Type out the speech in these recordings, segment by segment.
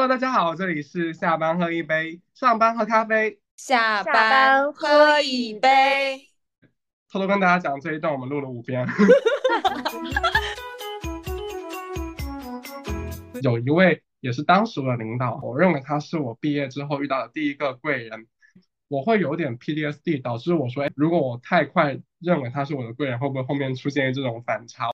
Hello，大家好，这里是下班喝一杯，上班喝咖啡，下班喝一杯。偷偷跟大家讲，这一段我们录了五遍。有一位也是当时的领导，我认为他是我毕业之后遇到的第一个贵人。我会有点 PTSD，导致我说，哎，如果我太快认为他是我的贵人，会不会后面出现这种反差？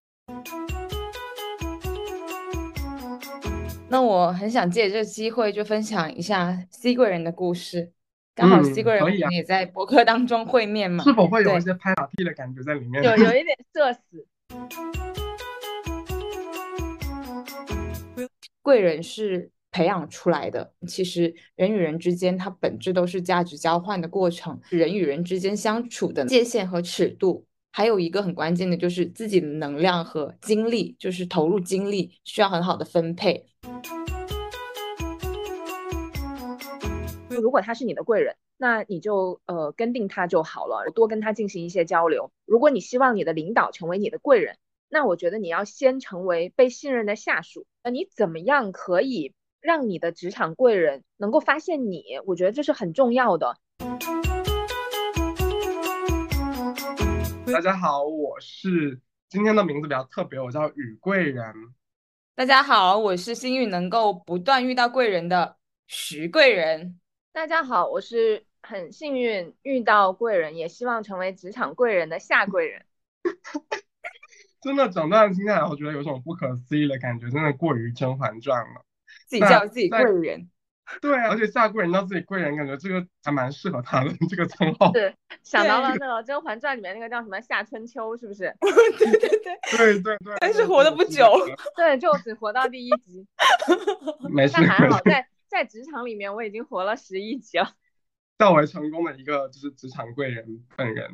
那我很想借这个机会，就分享一下 C 贵人的故事。刚好 C 贵人也在博客当中会面嘛？是否会有一些拍马屁的感觉在里面？有有一点社死。贵人是培养出来的。其实人与人之间，它本质都是价值交换的过程。人与人之间相处的界限和尺度，还有一个很关键的，就是自己的能量和精力，就是投入精力需要很好的分配。如果他是你的贵人，那你就呃跟定他就好了，多跟他进行一些交流。如果你希望你的领导成为你的贵人，那我觉得你要先成为被信任的下属。那你怎么样可以让你的职场贵人能够发现你？我觉得这是很重要的。大家好，我是今天的名字比较特别，我叫雨贵人。大家好，我是幸运能够不断遇到贵人的徐贵人。大家好，我是很幸运遇到贵人，也希望成为职场贵人的夏贵人。真的整段听下来，我觉得有种不可思议的感觉，真的过于《甄嬛传》了。自己叫自己贵人，对，而且夏贵人到自己贵人，感觉这个还蛮适合他的这个称号。是想到了那个《甄嬛传》里面那个叫什么夏春秋，是不是？对对对 对对对。但是活的不久，对，就只活到第一集。没事，但还好，在在职场里面我已经活了十一集了。较为成功的一个就是职场贵人本人。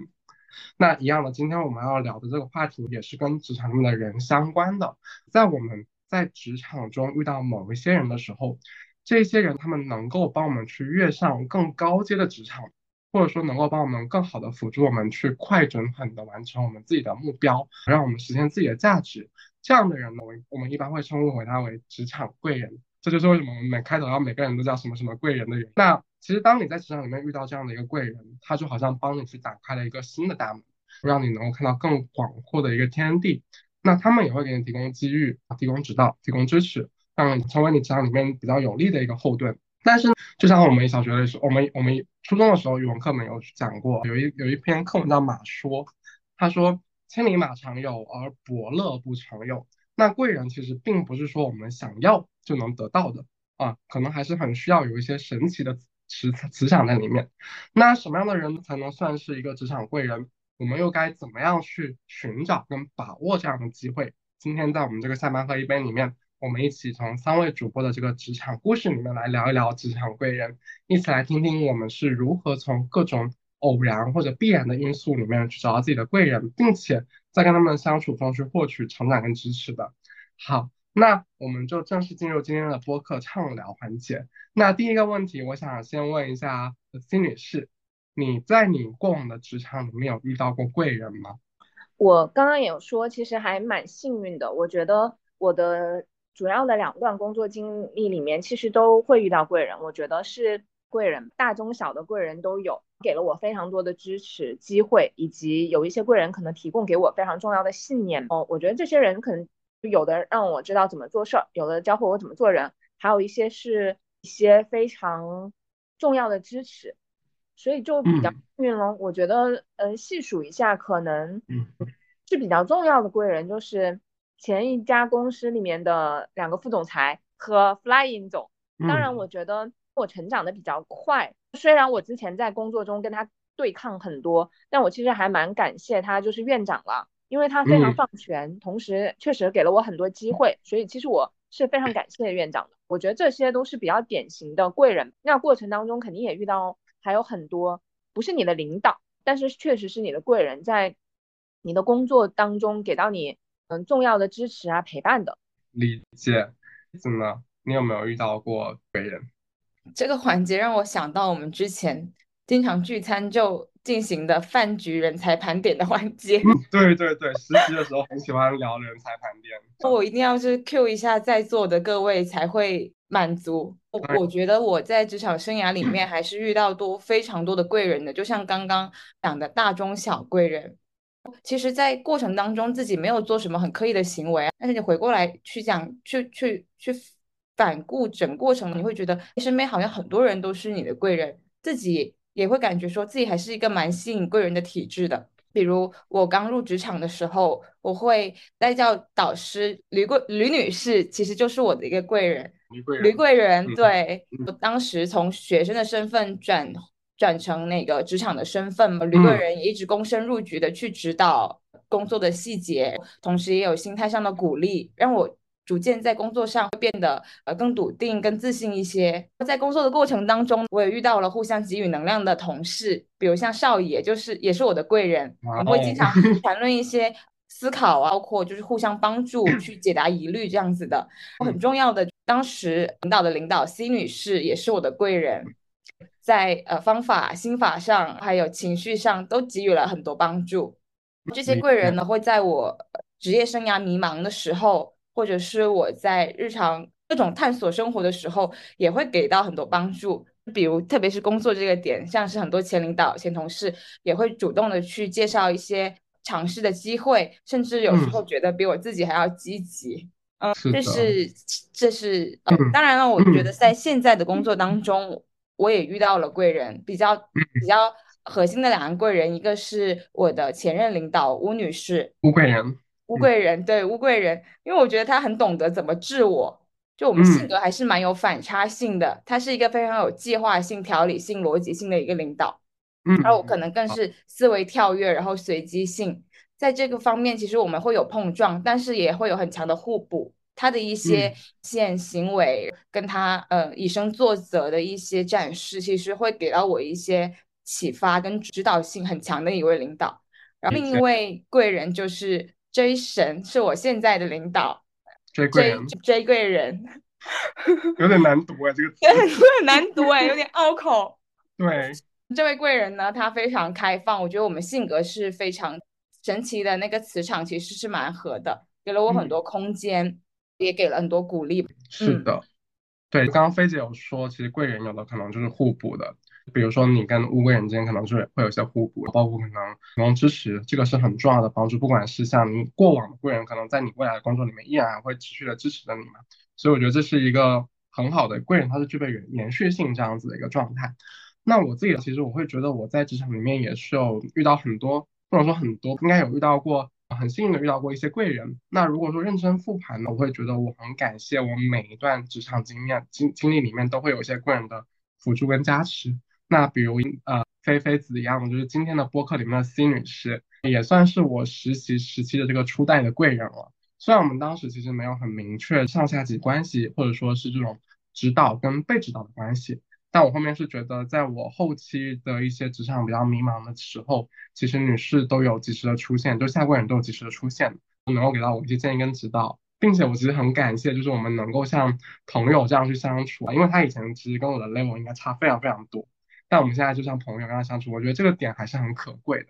那一样的，今天我们要聊的这个话题也是跟职场里面的人相关的。在我们在职场中遇到某一些人的时候，这些人他们能够帮我们去跃上更高阶的职场，或者说能够帮我们更好的辅助我们去快、准、狠的完成我们自己的目标，让我们实现自己的价值。这样的人呢，我我们一般会称呼为他为职场贵人。这就是为什么我们每开头要每个人都叫什么什么贵人的人。那其实当你在职场里面遇到这样的一个贵人，他就好像帮你去打开了一个新的大门，让你能够看到更广阔的一个天地。那他们也会给你提供机遇、提供指导、提供支持，让成为你职场里面比较有力的一个后盾。但是，就像我们小学的时候，我们我们初中的时候语文课没有讲过，有一有一篇课文叫《马说》，他说：“千里马常有，而伯乐不常有。”那贵人其实并不是说我们想要就能得到的啊，可能还是很需要有一些神奇的。磁磁场在里面，那什么样的人才能算是一个职场贵人？我们又该怎么样去寻找跟把握这样的机会？今天在我们这个下班喝一杯里面，我们一起从三位主播的这个职场故事里面来聊一聊职场贵人，一起来听听我们是如何从各种偶然或者必然的因素里面去找到自己的贵人，并且在跟他们相处中去获取成长跟支持的。好。那我们就正式进入今天的播客畅聊环节。那第一个问题，我想先问一下 C 女士，你在你过往的职场里面有遇到过贵人吗？我刚刚有说，其实还蛮幸运的。我觉得我的主要的两段工作经历里面，其实都会遇到贵人。我觉得是贵人，大中小的贵人都有，给了我非常多的支持机会，以及有一些贵人可能提供给我非常重要的信念。哦，我觉得这些人可能。有的让我知道怎么做事儿，有的教会我怎么做人，还有一些是一些非常重要的支持，所以就比较幸运了。我觉得，嗯，细数一下，可能是比较重要的贵人，就是前一家公司里面的两个副总裁和 Flying 总。当然，我觉得我成长的比较快，虽然我之前在工作中跟他对抗很多，但我其实还蛮感谢他，就是院长了。因为他非常放权，同时确实给了我很多机会，所以其实我是非常感谢院长的。我觉得这些都是比较典型的贵人。那过程当中肯定也遇到还有很多不是你的领导，但是确实是你的贵人，在你的工作当中给到你嗯重要的支持啊陪伴的。理解，怎么？你有没有遇到过贵人？这个环节让我想到我们之前经常聚餐就进行的饭局人才盘点的环节。对对对，实习的时候很喜欢聊人才盘点。我一定要是 Q 一下在座的各位才会满足。我我觉得我在职场生涯里面还是遇到多非常多的贵人的，就像刚刚讲的大中小贵人。其实，在过程当中自己没有做什么很刻意的行为啊，但是你回过来去讲，去去去反顾整过程，你会觉得身边好像很多人都是你的贵人，自己也会感觉说自己还是一个蛮吸引贵人的体质的。比如我刚入职场的时候，我会带教导师吕贵吕女士，其实就是我的一个贵人。吕贵人，吕贵人，对我当时从学生的身份转。转成那个职场的身份嘛，吕贵人也一直躬身入局的去指导工作的细节，同时也有心态上的鼓励，让我逐渐在工作上变得呃更笃定、更自信一些。在工作的过程当中，我也遇到了互相给予能量的同事，比如像少爷，就是也是我的贵人，我们会经常 谈论一些思考啊，包括就是互相帮助去解答疑虑这样子的。很重要的，当时领导的领导 C 女士也是我的贵人。在呃方法、心法上，还有情绪上，都给予了很多帮助。这些贵人呢，会在我职业生涯迷茫的时候，或者是我在日常各种探索生活的时候，也会给到很多帮助。比如，特别是工作这个点，像是很多前领导、前同事也会主动的去介绍一些尝试的机会，甚至有时候觉得比我自己还要积极。嗯，这是这是呃，当然了，我觉得在现在的工作当中。我也遇到了贵人，比较比较核心的两个贵人，一个是我的前任领导乌女士，乌贵人，乌贵人，对乌贵人，因为我觉得她很懂得怎么治我，就我们性格还是蛮有反差性的，她是一个非常有计划性、条理性、逻辑性的一个领导，嗯，而我可能更是思维跳跃，然后随机性，在这个方面其实我们会有碰撞，但是也会有很强的互补。他的一些现行为，跟他呃以身作则的一些展示，其实会给到我一些启发跟指导性很强的一位领导。然后另一位贵人就是 J 神，是我现在的领导。J 贵人，J 贵人，有点难读啊，这个词有点 难读哎，有点拗口。对，这位贵人呢，他非常开放，我觉得我们性格是非常神奇的，那个磁场其实是蛮合的，给了我很多空间。也给了很多鼓励。是的，对，刚刚菲姐有说，其实贵人有的可能就是互补的，比如说你跟乌龟人之间可能是会有些互补，包括可能提供支持，这个是很重要的帮助。不管是像你过往的贵人，可能在你未来的工作里面依然还会持续的支持着你嘛。所以我觉得这是一个很好的贵人，他是具备延延续性这样子的一个状态。那我自己其实我会觉得我在职场里面也是有遇到很多，不能说很多应该有遇到过。很幸运的遇到过一些贵人。那如果说认真复盘呢，我会觉得我很感谢我每一段职场经验经经历里面都会有一些贵人的辅助跟加持。那比如呃菲菲子一样，就是今天的播客里面的 C 女士，也算是我实习时期的这个初代的贵人了。虽然我们当时其实没有很明确上下级关系，或者说是这种指导跟被指导的关系。但我后面是觉得，在我后期的一些职场比较迷茫的时候，其实女士都有及时的出现，就下跪人都有及时的出现，能够给到我一些建议跟指导，并且我其实很感谢，就是我们能够像朋友这样去相处，因为他以前其实跟我的 level 应该差非常非常多，但我们现在就像朋友跟他相处，我觉得这个点还是很可贵的。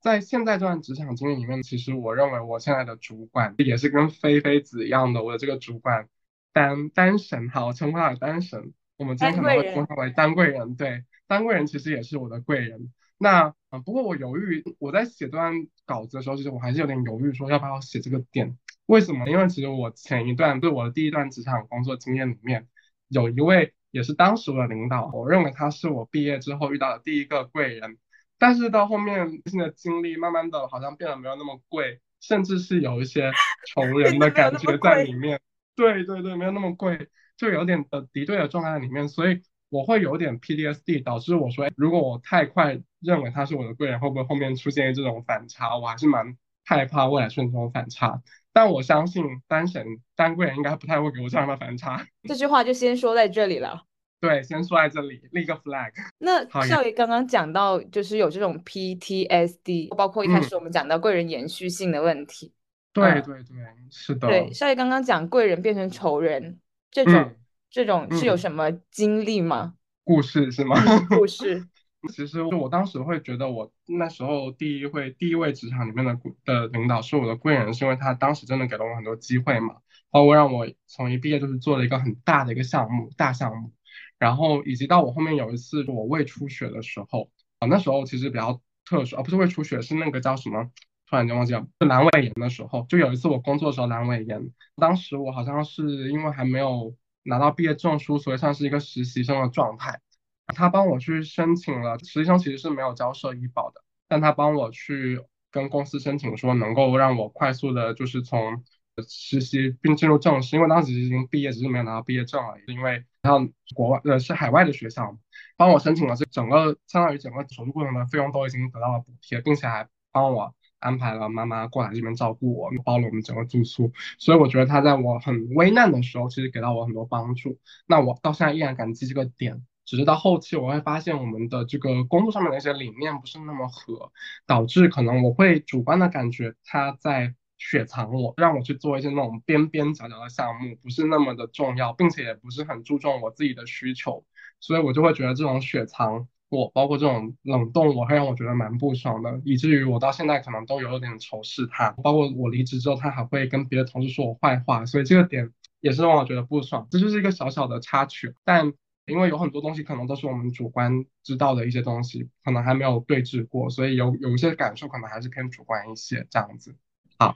在现在这段职场经历里面，其实我认为我现在的主管也是跟菲菲子一样的，我的这个主管单单神，好，称呼他为单神。我们经常会称他为丹贵人，对，丹贵人其实也是我的贵人。那嗯，不过我犹豫，我在写段稿子的时候，其实我还是有点犹豫，说要不要写这个点。为什么？因为其实我前一段对我的第一段职场工作经验里面，有一位也是当时的领导，我认为他是我毕业之后遇到的第一个贵人。但是到后面新的经历，慢慢的好像变得没有那么贵，甚至是有一些仇人的感觉在里面。对对对，没有那么贵。就有点呃敌对的状态里面，所以我会有点 PTSD，导致我说，如果我太快认为他是我的贵人，会不会后面出现这种反差？我还是蛮害怕未来出现这种反差。但我相信单神单贵人应该不太会给我这样的反差。这句话就先说在这里了。对，先说在这里立个 flag。那少爷刚刚讲到，就是有这种 PTSD，包括一开始我们讲到贵人延续性的问题。对对对，是的。对，少爷刚刚讲贵人变成仇人。这种这种是有什么经历吗？故事是吗？故事，其实我当时会觉得，我那时候第一位第一位职场里面的的领导是我的贵人，是因为他当时真的给了我很多机会嘛，包括让我从一毕业就是做了一个很大的一个项目，大项目，然后以及到我后面有一次我胃出血的时候，啊那时候其实比较特殊，啊不是胃出血，是那个叫什么？突然间忘记了，就阑尾炎的时候，就有一次我工作的时候阑尾炎，当时我好像是因为还没有拿到毕业证书，所以算是一个实习生的状态。他帮我去申请了，实习生其实是没有交社医保的，但他帮我去跟公司申请说能够让我快速的，就是从实习并进入正式，因为当时已经毕业，只是没有拿到毕业证而已。因为像国外呃是海外的学校，帮我申请了这整个相当于整个手术过程的费用都已经得到了补贴，并且还帮我。安排了妈妈过来这边照顾我，包了我们整个住宿，所以我觉得他在我很危难的时候，其实给到我很多帮助。那我到现在依然感激这个点，只是到后期我会发现我们的这个工作上面的一些理念不是那么合，导致可能我会主观的感觉他在雪藏我，让我去做一些那种边边角角的项目，不是那么的重要，并且也不是很注重我自己的需求，所以我就会觉得这种雪藏。我包括这种冷冻，我会让我觉得蛮不爽的，以至于我到现在可能都有点仇视他。包括我离职之后，他还会跟别的同事说我坏话，所以这个点也是让我觉得不爽。这就是一个小小的插曲，但因为有很多东西可能都是我们主观知道的一些东西，可能还没有对峙过，所以有有一些感受可能还是偏主观一些这样子。好，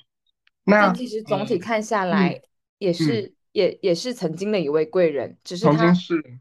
那其实总体看下来也是。也也是曾经的一位贵人，只是他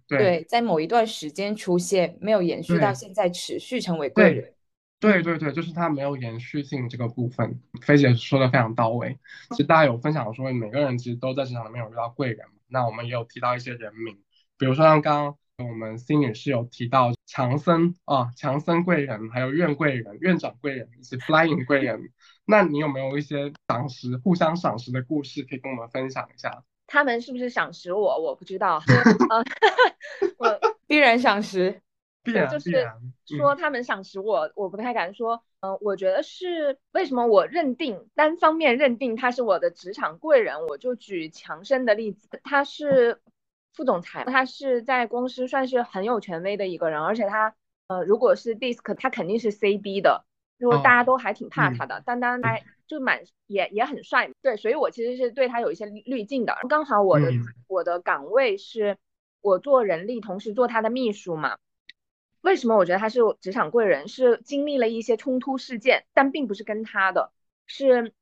对在某一段时间出现，没有延续到现在，持续成为贵人。对对对，就是他没有延续性这个部分。菲姐说的非常到位。其实大家有分享说，每个人其实都在职场里面有遇到贵人。那我们也有提到一些人名，比如说像刚刚我们 C 女士有提到强森啊，强森贵人，还有院贵人、院长贵人以及 Flying 贵人。那你有没有一些赏识、互相赏识的故事可以跟我们分享一下？他们是不是赏识我？我不知道。我必然赏识，必然就是说他们赏识我，我不太敢说。嗯，我觉得是为什么我认定单方面认定他是我的职场贵人？我就举强生的例子，他是副总裁，他是在公司算是很有权威的一个人，而且他呃，如果是 DISC，他肯定是 CB 的，如果大家都还挺怕他的。单单来。就蛮也也很帅，对，所以我其实是对他有一些滤镜的。刚好我的我的岗位是我做人力，同时做他的秘书嘛。为什么我觉得他是职场贵人？是经历了一些冲突事件，但并不是跟他的，是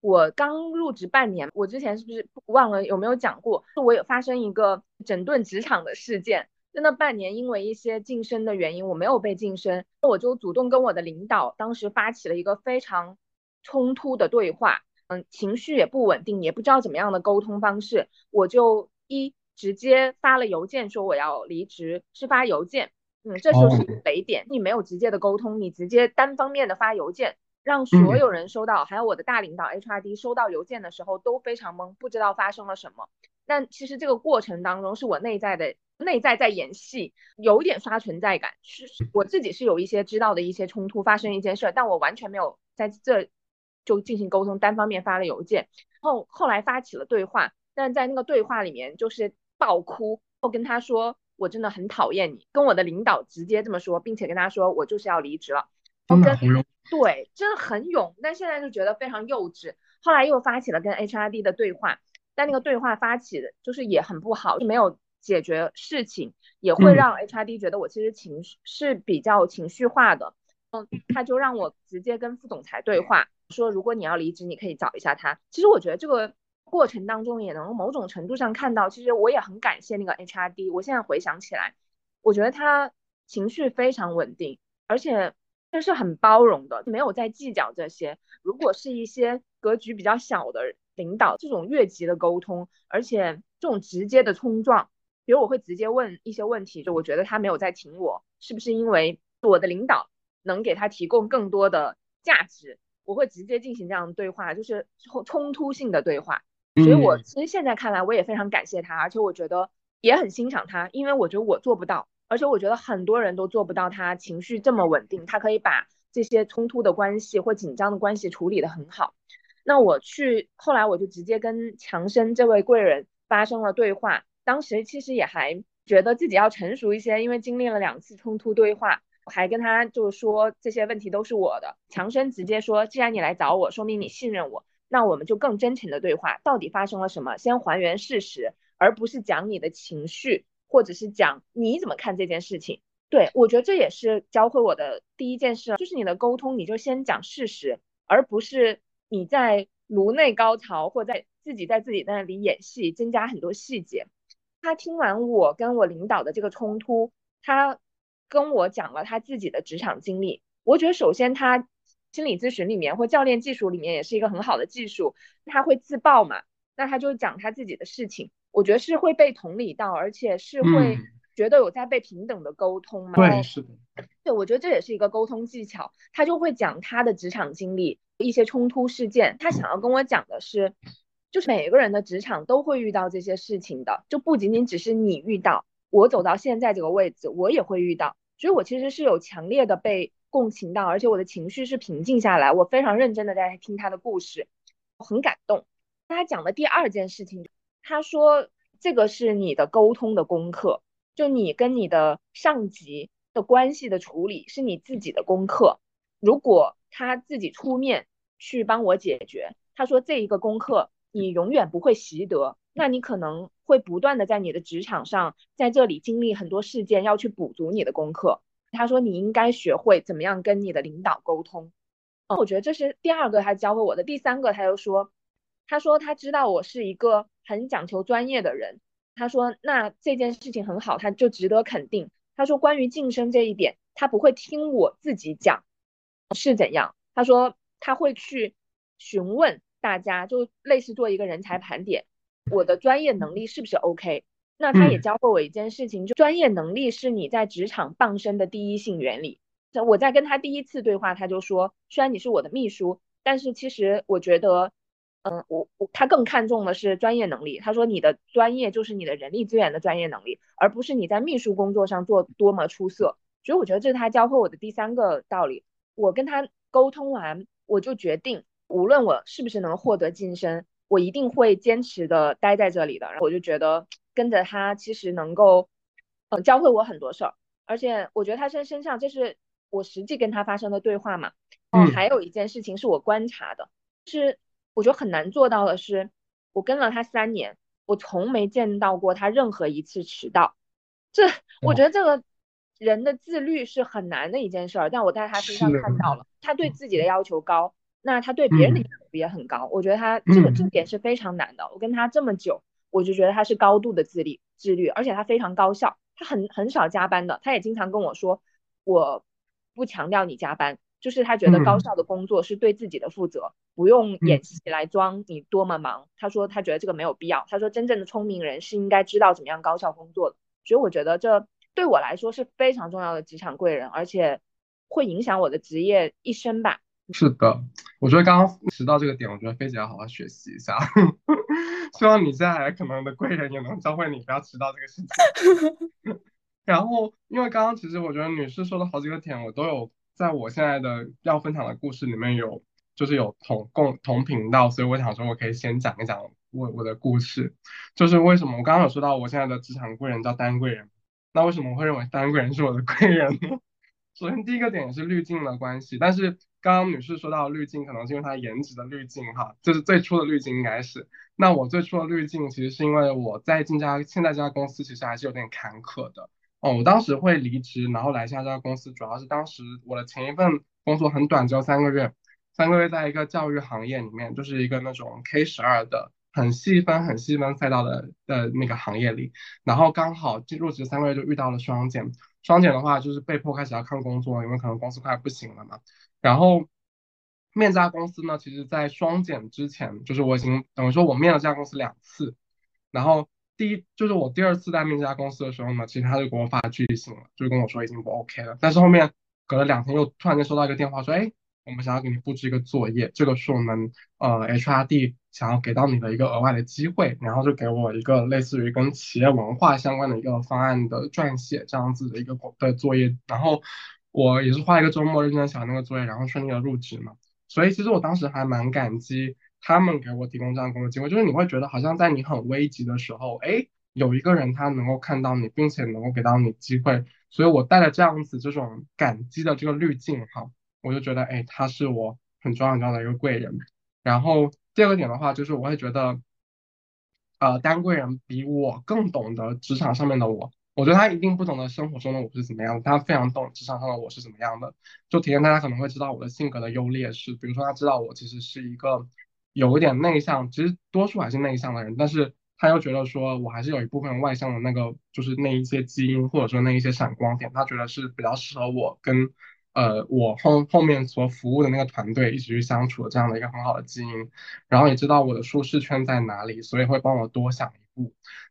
我刚入职半年，我之前是不是忘了有没有讲过？是我有发生一个整顿职场的事件，在那半年因为一些晋升的原因，我没有被晋升，我就主动跟我的领导当时发起了一个非常。冲突的对话，嗯，情绪也不稳定，也不知道怎么样的沟通方式，我就一直接发了邮件说我要离职，是发邮件，嗯，这就是雷点，你没有直接的沟通，你直接单方面的发邮件，让所有人收到，还有我的大领导 HRD 收到邮件的时候都非常懵，不知道发生了什么。但其实这个过程当中是我内在的内在在演戏，有点刷存在感，是我自己是有一些知道的一些冲突发生一件事，但我完全没有在这。就进行沟通，单方面发了邮件，后后来发起了对话，但在那个对话里面就是爆哭，后跟他说我真的很讨厌你，跟我的领导直接这么说，并且跟他说我就是要离职了，真的很勇，对，真的很勇，但现在就觉得非常幼稚。后来又发起了跟 HRD 的对话，但那个对话发起的就是也很不好，没有解决事情，也会让 HRD 觉得我其实情绪是比较情绪化的，嗯，他就让我直接跟副总裁对话。说如果你要离职，你可以找一下他。其实我觉得这个过程当中也能某种程度上看到，其实我也很感谢那个 HRD。我现在回想起来，我觉得他情绪非常稳定，而且就是很包容的，没有在计较这些。如果是一些格局比较小的领导，这种越级的沟通，而且这种直接的冲撞，比如我会直接问一些问题，就我觉得他没有在挺我，是不是因为我的领导能给他提供更多的价值？我会直接进行这样的对话，就是冲冲突性的对话。所以，我其实现在看来，我也非常感谢他，而且我觉得也很欣赏他，因为我觉得我做不到，而且我觉得很多人都做不到。他情绪这么稳定，他可以把这些冲突的关系或紧张的关系处理得很好。那我去后来，我就直接跟强生这位贵人发生了对话。当时其实也还觉得自己要成熟一些，因为经历了两次冲突对话。还跟他就说这些问题都是我的。强生直接说，既然你来找我，说明你信任我，那我们就更真诚的对话，到底发生了什么？先还原事实，而不是讲你的情绪，或者是讲你怎么看这件事情。对我觉得这也是教会我的第一件事，就是你的沟通，你就先讲事实，而不是你在颅内高潮或在自己在自己那里演戏，增加很多细节。他听完我跟我领导的这个冲突，他跟我讲了他自己的职场经历。我觉得首先他心理咨询里面或教练技术里面也是一个很好的技术，他会自曝嘛，那他就讲他自己的事情，我觉得是会被同理到，而且是会。觉得有在被平等的沟通吗？对，是的。对，我觉得这也是一个沟通技巧。他就会讲他的职场经历，一些冲突事件。他想要跟我讲的是，就是每个人的职场都会遇到这些事情的，就不仅仅只是你遇到，我走到现在这个位置，我也会遇到。所以我其实是有强烈的被共情到，而且我的情绪是平静下来，我非常认真的在听他的故事，我很感动。他讲的第二件事情，他说这个是你的沟通的功课。就你跟你的上级的关系的处理是你自己的功课，如果他自己出面去帮我解决，他说这一个功课你永远不会习得，那你可能会不断的在你的职场上，在这里经历很多事件要去补足你的功课。他说你应该学会怎么样跟你的领导沟通。哦，我觉得这是第二个他教会我的。第三个他又说，他说他知道我是一个很讲求专业的人。他说：“那这件事情很好，他就值得肯定。”他说：“关于晋升这一点，他不会听我自己讲是怎样。他说他会去询问大家，就类似做一个人才盘点，我的专业能力是不是 OK？那他也教会我一件事情，就专业能力是你在职场傍身的第一性原理。我在跟他第一次对话，他就说，虽然你是我的秘书，但是其实我觉得。”嗯，我我他更看重的是专业能力。他说你的专业就是你的人力资源的专业能力，而不是你在秘书工作上做多么出色。所以我觉得这是他教会我的第三个道理。我跟他沟通完，我就决定，无论我是不是能获得晋升，我一定会坚持的待在这里的。然后我就觉得跟着他其实能够，嗯，教会我很多事儿。而且我觉得他身身上，这是我实际跟他发生的对话嘛。嗯。还有一件事情是我观察的，是。我觉得很难做到的是，我跟了他三年，我从没见到过他任何一次迟到。这 我觉得这个人的自律是很难的一件事儿，但我在他身上看到了，他对自己的要求高，那他对别人的要求也很高。我觉得他这个这点是非常难的。我跟他这么久，我就觉得他是高度的自律，自律，而且他非常高效，他很很少加班的。他也经常跟我说，我不强调你加班。就是他觉得高效的工作是对自己的负责，不用演戏来装你多么忙。他说他觉得这个没有必要。他说真正的聪明人是应该知道怎么样高效工作的。所以我觉得这对我来说是非常重要的职场贵人，而且会影响我的职业一生吧。是的，我觉得刚刚提到这个点，我觉得菲姐要好好学习一下。希望你现在可能的贵人也能教会你不要迟到这个事情。然后，因为刚刚其实我觉得女士说的好几个点，我都有。在我现在的要分享的故事里面有，就是有同共同频道，所以我想说，我可以先讲一讲我我的故事，就是为什么我刚刚有说到我现在的职场贵人叫丹贵人，那为什么我会认为丹贵人是我的贵人呢？首先第一个点是滤镜的关系，但是刚刚女士说到滤镜，可能是因为她颜值的滤镜哈，就是最初的滤镜应该是，那我最初的滤镜其实是因为我在进家现在这家公司其实还是有点坎坷的。哦，我当时会离职，然后来下这家公司，主要是当时我的前一份工作很短，只有三个月，三个月在一个教育行业里面，就是一个那种 K 十二的很细分、很细分赛道的的那个行业里，然后刚好进入职三个月就遇到了双减，双减的话就是被迫开始要看工作，因为可能公司快不行了嘛。然后面这家公司呢，其实在双减之前，就是我已经等于说我面了这家公司两次，然后。第一就是我第二次在面这家公司的时候呢，其实他就给我发拒信了，就跟我说已经不 OK 了。但是后面隔了两天又突然间收到一个电话说，哎，我们想要给你布置一个作业，这个是我们呃 HRD 想要给到你的一个额外的机会，然后就给我一个类似于跟企业文化相关的一个方案的撰写这样子的一个的作业。然后我也是花一个周末认真写那个作业，然后顺利的入职嘛。所以其实我当时还蛮感激。他们给我提供这样工作机会，就是你会觉得好像在你很危急的时候，哎，有一个人他能够看到你，并且能够给到你机会所以我带着这样子这种感激的这个滤镜哈，我就觉得哎，他是我很重要很重要的一个贵人。然后第二个点的话，就是我会觉得，呃，当贵人比我更懂得职场上面的我。我觉得他一定不懂得生活中的我是怎么样的，他非常懂职场上的我是怎么样的。就体验大家可能会知道我的性格的优劣势，比如说他知道我其实是一个有一点内向，其实多数还是内向的人，但是他又觉得说我还是有一部分外向的那个，就是那一些基因或者说那一些闪光点，他觉得是比较适合我跟呃我后后面所服务的那个团队一起去相处的这样的一个很好的基因，然后也知道我的舒适圈在哪里，所以会帮我多想。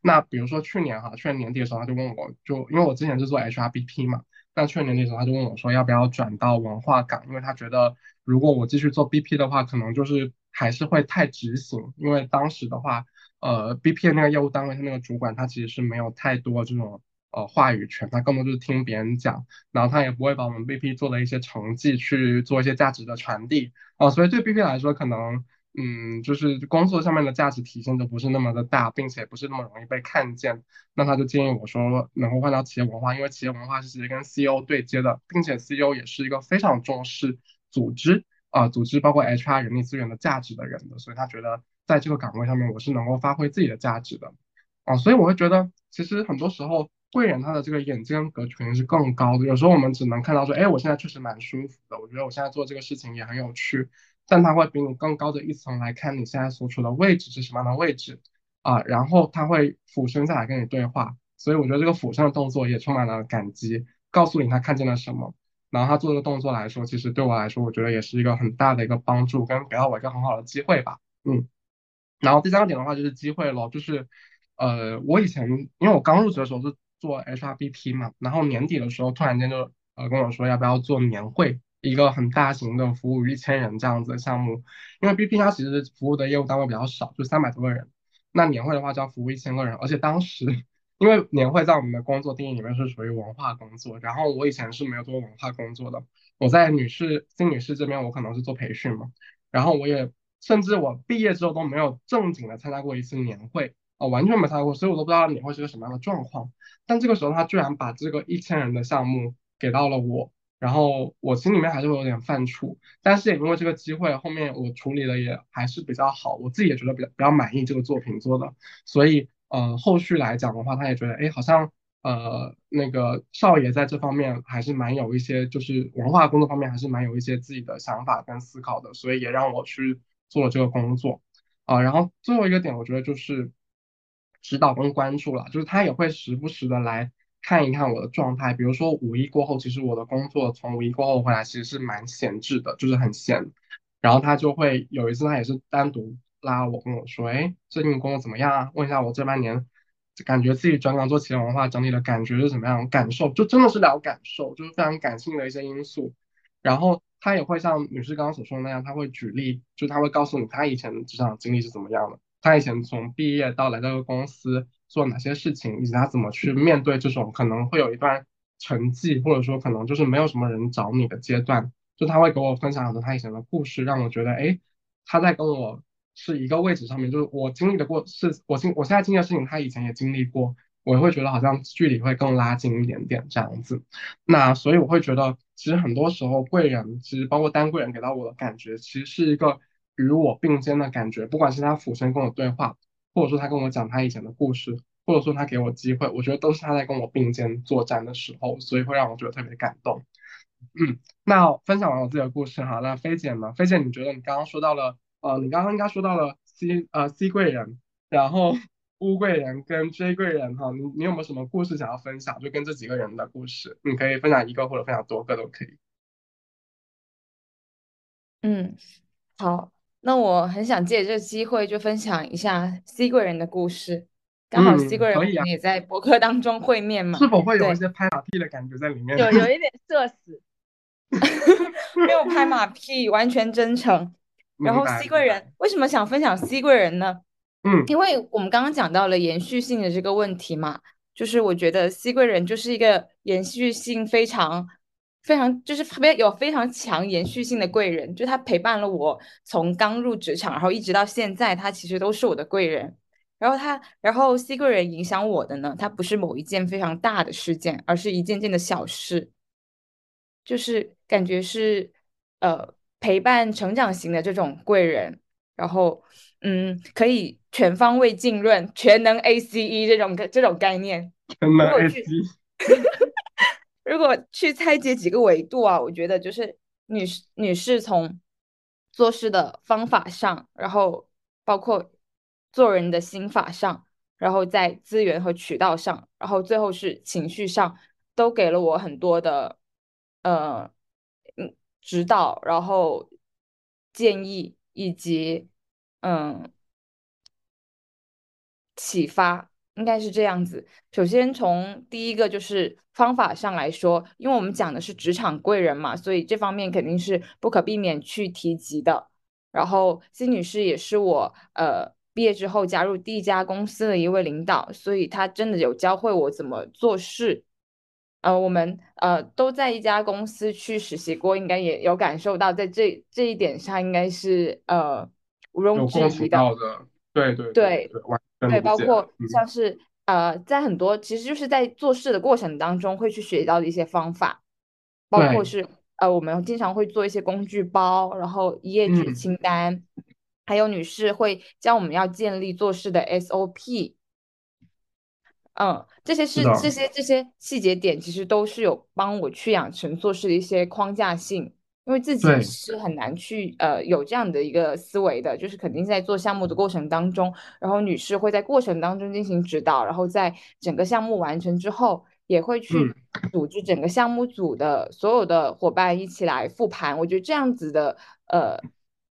那比如说去年哈，去年年底的时候，他就问我，就因为我之前是做 HRBP 嘛，那去年年底的时候，他就问我说要不要转到文化岗，因为他觉得如果我继续做 BP 的话，可能就是还是会太执行，因为当时的话，呃，BP 那个业务单位他那个主管他其实是没有太多这种呃话语权，他更多就是听别人讲，然后他也不会把我们 BP 做的一些成绩去做一些价值的传递啊，所以对 BP 来说可能。嗯，就是工作上面的价值体现就不是那么的大，并且不是那么容易被看见。那他就建议我说，能够换到企业文化，因为企业文化是直接跟 CEO 对接的，并且 CEO 也是一个非常重视组织啊，组织包括 HR 人力资源的价值的人的，所以他觉得在这个岗位上面我是能够发挥自己的价值的啊，所以我会觉得其实很多时候贵人他的这个眼界格局肯定是更高的。有时候我们只能看到说，哎，我现在确实蛮舒服的，我觉得我现在做这个事情也很有趣。但他会比你更高的一层来看你现在所处的位置是什么样的位置啊，然后他会俯身下来跟你对话，所以我觉得这个俯身的动作也充满了感激，告诉你他看见了什么，然后他做这个动作来说，其实对我来说，我觉得也是一个很大的一个帮助，跟给到我一个很好的机会吧，嗯。然后第三个点的话就是机会咯，就是呃，我以前因为我刚入职的时候是做 HRBP 嘛，然后年底的时候突然间就呃跟我说要不要做年会。一个很大型的服务于一千人这样子的项目，因为 BP 它其实服务的业务单位比较少，就三百多个人。那年会的话就要服务一千个人，而且当时因为年会在我们的工作定义里面是属于文化工作，然后我以前是没有做文化工作的，我在女士金女士这边我可能是做培训嘛，然后我也甚至我毕业之后都没有正经的参加过一次年会啊，完全没参加过，所以我都不知道年会是个什么样的状况。但这个时候他居然把这个一千人的项目给到了我。然后我心里面还是会有点犯怵，但是也因为这个机会，后面我处理的也还是比较好，我自己也觉得比较比较满意这个作品做的，所以呃后续来讲的话，他也觉得哎好像呃那个少爷在这方面还是蛮有一些，就是文化工作方面还是蛮有一些自己的想法跟思考的，所以也让我去做了这个工作啊。然后最后一个点，我觉得就是指导跟关注了，就是他也会时不时的来。看一看我的状态，比如说五一过后，其实我的工作从五一过后回来，其实是蛮闲置的，就是很闲。然后他就会有一次，他也是单独拉我跟我说，哎，最近工作怎么样啊？问一下我这半年，感觉自己转岗做企业文化整体的感觉是怎么样？感受就真的是聊感受，就是非常感性的一些因素。然后他也会像女士刚刚所说的那样，他会举例，就他会告诉你他以前职场经历是怎么样的，他以前从毕业到来这个公司。做哪些事情，以及他怎么去面对这种可能会有一段沉寂，或者说可能就是没有什么人找你的阶段，就他会给我分享很多他以前的故事，让我觉得，哎，他在跟我是一个位置上面，就是我经历的过是我经我现在经历的事情，他以前也经历过，我会觉得好像距离会更拉近一点点这样子。那所以我会觉得，其实很多时候贵人，其实包括单贵人给到我的感觉，其实是一个与我并肩的感觉，不管是他俯身跟我对话。或者说他跟我讲他以前的故事，或者说他给我机会，我觉得都是他在跟我并肩作战的时候，所以会让我觉得特别感动。嗯，那分享完我自己的故事哈，那菲姐呢？菲姐，你觉得你刚刚说到了，呃，你刚刚应该说到了 C 呃 C 贵人，然后 乌贵人跟 J 贵人哈，你你有没有什么故事想要分享？就跟这几个人的故事，你可以分享一个或者分享多个都可以。嗯，好。那我很想借这个机会，就分享一下 C 贵人的故事。刚好 C 贵人也在博客当中会面嘛，是否会有一些拍马屁的感觉在里面？有有一点社死，没有拍马屁，完全真诚。然后 C 贵人为什么想分享 C 贵人呢？嗯，因为我们刚刚讲到了延续性的这个问题嘛，就是我觉得 C 贵人就是一个延续性非常。非常就是特别有非常强延续性的贵人，就他陪伴了我从刚入职场，然后一直到现在，他其实都是我的贵人。然后他，然后 C 贵人影响我的呢，他不是某一件非常大的事件，而是一件件的小事，就是感觉是呃陪伴成长型的这种贵人，然后嗯，可以全方位浸润、全能 ACE 这种这种概念。全能 ACE。如果去拆解几个维度啊，我觉得就是女士女士从做事的方法上，然后包括做人的心法上，然后在资源和渠道上，然后最后是情绪上，都给了我很多的呃嗯指导，然后建议以及嗯启发。应该是这样子。首先从第一个就是方法上来说，因为我们讲的是职场贵人嘛，所以这方面肯定是不可避免去提及的。然后辛女士也是我呃毕业之后加入第一家公司的一位领导，所以她真的有教会我怎么做事。呃，我们呃都在一家公司去实习过，应该也有感受到，在这这一点上应该是呃毋庸置疑的。对对对对。对，包括像是呃，在很多其实就是在做事的过程当中会去学到的一些方法，包括是呃，我们经常会做一些工具包，然后一页纸清单，还有女士会教我们要建立做事的 SOP，嗯，这些是这些这些细节点，其实都是有帮我去养成做事的一些框架性。因为自己是很难去呃有这样的一个思维的，就是肯定在做项目的过程当中，然后女士会在过程当中进行指导，然后在整个项目完成之后，也会去组织整个项目组的所有的伙伴一起来复盘。我觉得这样子的呃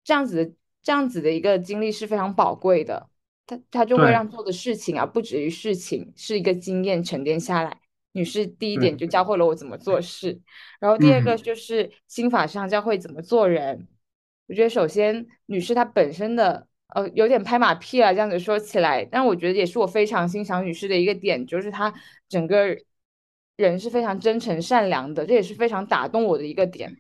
这样子的这样子的一个经历是非常宝贵的，它它就会让做的事情啊不止于事情，是一个经验沉淀下来。女士第一点就教会了我怎么做事，然后第二个就是心法上教会怎么做人。我觉得首先女士她本身的呃有点拍马屁啊，这样子说起来，但我觉得也是我非常欣赏女士的一个点，就是她整个人是非常真诚善良的，这也是非常打动我的一个点。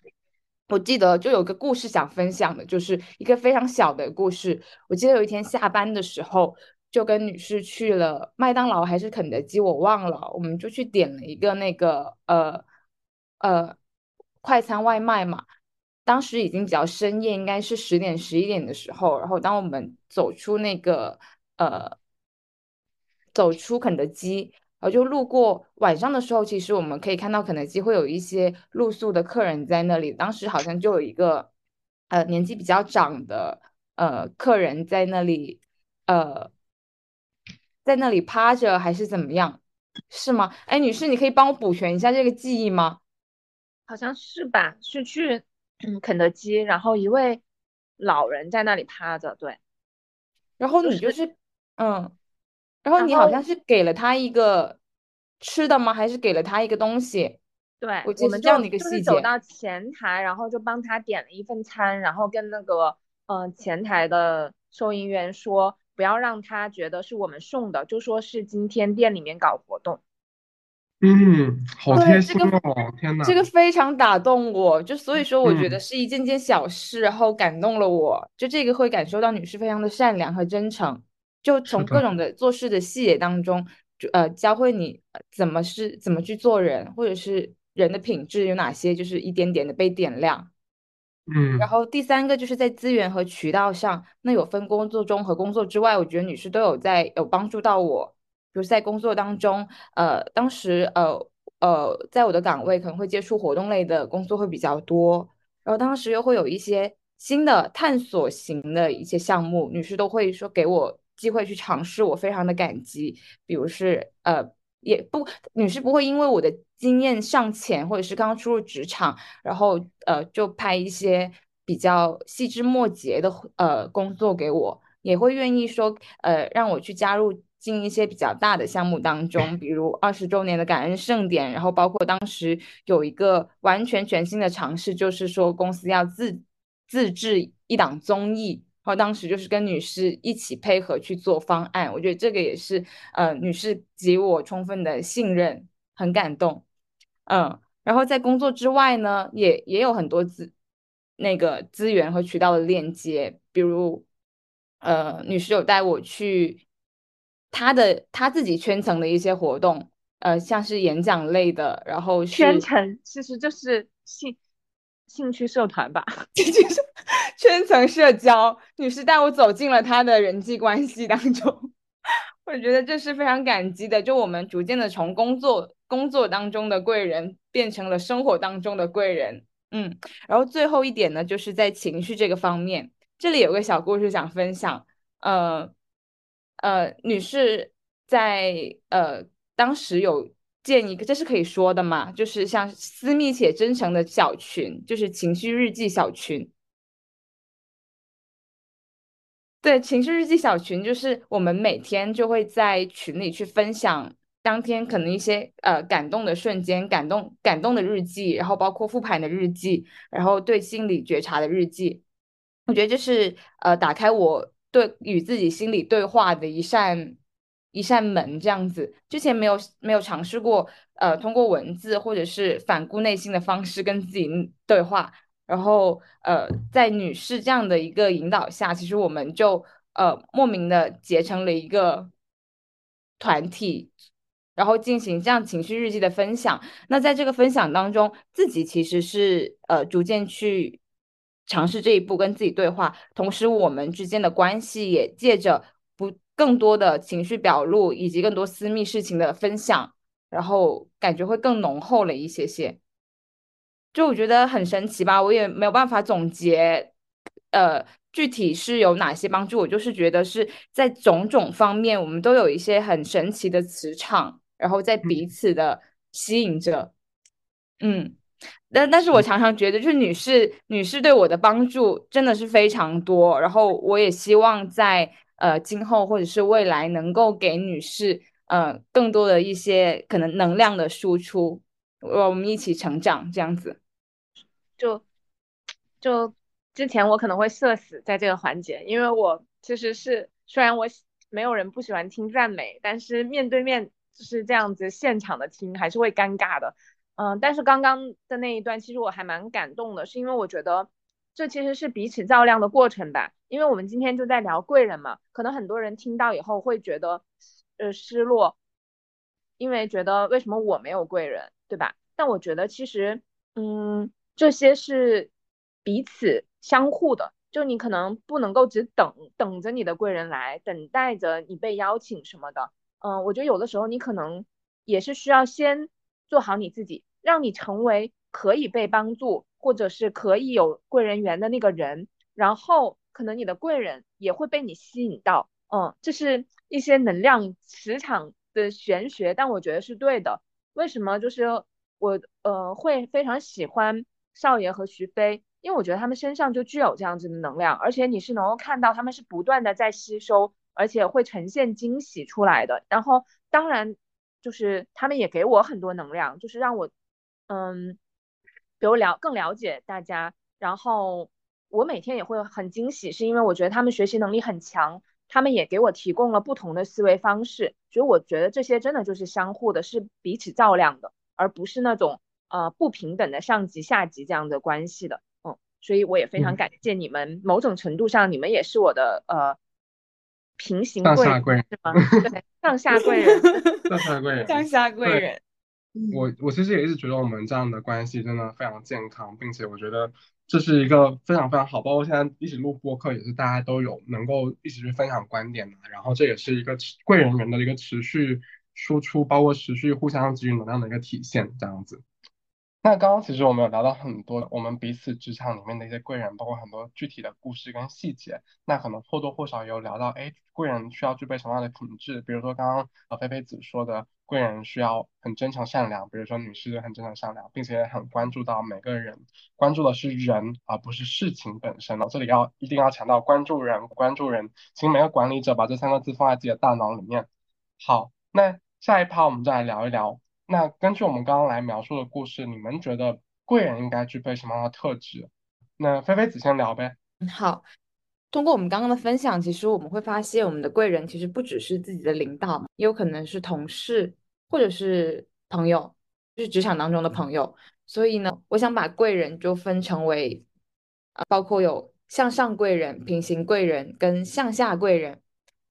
我记得就有个故事想分享的，就是一个非常小的故事。我记得有一天下班的时候。就跟女士去了麦当劳还是肯德基，我忘了。我们就去点了一个那个呃呃快餐外卖嘛。当时已经比较深夜，应该是十点十一点的时候。然后当我们走出那个呃走出肯德基，然后就路过晚上的时候，其实我们可以看到肯德基会有一些露宿的客人在那里。当时好像就有一个呃年纪比较长的呃客人在那里呃。在那里趴着还是怎么样，是吗？哎，女士，你可以帮我补全一下这个记忆吗？好像是吧，是去嗯肯德基，然后一位老人在那里趴着，对。然后你就是，嗯，然后你好像是给了他一个吃的吗？还是给了他一个东西？对，我们这样的一个细节。走到前台，然后就帮他点了一份餐，然后跟那个嗯前台的收银员说。不要让他觉得是我们送的，就说是今天店里面搞活动。嗯，好贴心哦！天哪，这个非常打动我，就所以说我觉得是一件件小事，然后感动了我。就这个会感受到女士非常的善良和真诚，就从各种的做事的细节当中，就呃教会你怎么是怎么去做人，或者是人的品质有哪些，就是一点点的被点亮。嗯，然后第三个就是在资源和渠道上，那有分工作中和工作之外，我觉得女士都有在有帮助到我。比如在工作当中，呃，当时呃呃，在我的岗位可能会接触活动类的工作会比较多，然后当时又会有一些新的探索型的一些项目，女士都会说给我机会去尝试，我非常的感激。比如是呃。也不，女士不会因为我的经验尚浅，或者是刚刚初入职场，然后呃就派一些比较细枝末节的呃工作给我，也会愿意说呃让我去加入进一些比较大的项目当中，比如二十周年的感恩盛典，然后包括当时有一个完全全新的尝试，就是说公司要自自制一档综艺。然后当时就是跟女士一起配合去做方案，我觉得这个也是呃女士给我充分的信任，很感动。嗯，然后在工作之外呢，也也有很多资那个资源和渠道的链接，比如呃女士有带我去她的她自己圈层的一些活动，呃，像是演讲类的，然后圈层其实就是兴兴趣社团吧，圈层社交。女士带我走进了她的人际关系当中，我觉得这是非常感激的。就我们逐渐的从工作工作当中的贵人变成了生活当中的贵人，嗯。然后最后一点呢，就是在情绪这个方面，这里有个小故事想分享，呃。呃，女士在呃当时有建一个，这是可以说的嘛？就是像私密且真诚的小群，就是情绪日记小群。对，情绪日记小群就是我们每天就会在群里去分享当天可能一些呃感动的瞬间、感动感动的日记，然后包括复盘的日记，然后对心理觉察的日记。我觉得这是呃打开我。对，与自己心理对话的一扇一扇门，这样子，之前没有没有尝试过，呃，通过文字或者是反顾内心的方式跟自己对话，然后，呃，在女士这样的一个引导下，其实我们就呃莫名的结成了一个团体，然后进行这样情绪日记的分享。那在这个分享当中，自己其实是呃逐渐去。尝试这一步跟自己对话，同时我们之间的关系也借着更多的情绪表露以及更多私密事情的分享，然后感觉会更浓厚了一些些。就我觉得很神奇吧，我也没有办法总结，呃，具体是有哪些帮助。我就是觉得是在种种方面，我们都有一些很神奇的磁场，然后在彼此的吸引着，嗯。但但是我常常觉得，就是女士女士对我的帮助真的是非常多，然后我也希望在呃今后或者是未来能够给女士呃更多的一些可能能量的输出，我们一起成长这样子。就就之前我可能会社死在这个环节，因为我其实是虽然我没有人不喜欢听赞美，但是面对面就是这样子现场的听还是会尴尬的。嗯，但是刚刚的那一段，其实我还蛮感动的，是因为我觉得这其实是彼此照亮的过程吧。因为我们今天就在聊贵人嘛，可能很多人听到以后会觉得呃失落，因为觉得为什么我没有贵人，对吧？但我觉得其实嗯，这些是彼此相互的，就你可能不能够只等等着你的贵人来，等待着你被邀请什么的。嗯，我觉得有的时候你可能也是需要先。做好你自己，让你成为可以被帮助或者是可以有贵人缘的那个人，然后可能你的贵人也会被你吸引到。嗯，这是一些能量磁场的玄学，但我觉得是对的。为什么？就是我呃会非常喜欢少爷和徐飞，因为我觉得他们身上就具有这样子的能量，而且你是能够看到他们是不断的在吸收，而且会呈现惊喜出来的。然后当然。就是他们也给我很多能量，就是让我，嗯，比如了更了解大家，然后我每天也会很惊喜，是因为我觉得他们学习能力很强，他们也给我提供了不同的思维方式，所以我觉得这些真的就是相互的，是彼此照亮的，而不是那种呃不平等的上级下级这样的关系的，嗯，所以我也非常感谢你们，某种程度上你们也是我的呃。平行贵人是吗？对，上下贵人，上下贵人，上下贵人。我我其实也一直觉得我们这样的关系真的非常健康，并且我觉得这是一个非常非常好。包括现在一起录播客，也是大家都有能够一起去分享观点嘛。然后这也是一个贵人缘的一个持续输出，包括持续互相给予能量的一个体现，这样子。那刚刚其实我们有聊到很多我们彼此职场里面的一些贵人，包括很多具体的故事跟细节。那可能或多或少有聊到，哎，贵人需要具备什么样的品质？比如说刚刚呃菲菲子说的，贵人需要很真诚善良。比如说女士很真诚善良，并且很关注到每个人，关注的是人而不是事情本身。这里要一定要强调关注人，关注人，请每个管理者把这三个字放在自己的大脑里面。好，那下一趴我们再来聊一聊。那根据我们刚刚来描述的故事，你们觉得贵人应该具备什么样的特质？那菲菲子先聊呗。好，通过我们刚刚的分享，其实我们会发现，我们的贵人其实不只是自己的领导，也有可能是同事或者是朋友，就是职场当中的朋友。所以呢，我想把贵人就分成为，啊包括有向上贵人、平行贵人跟向下贵人。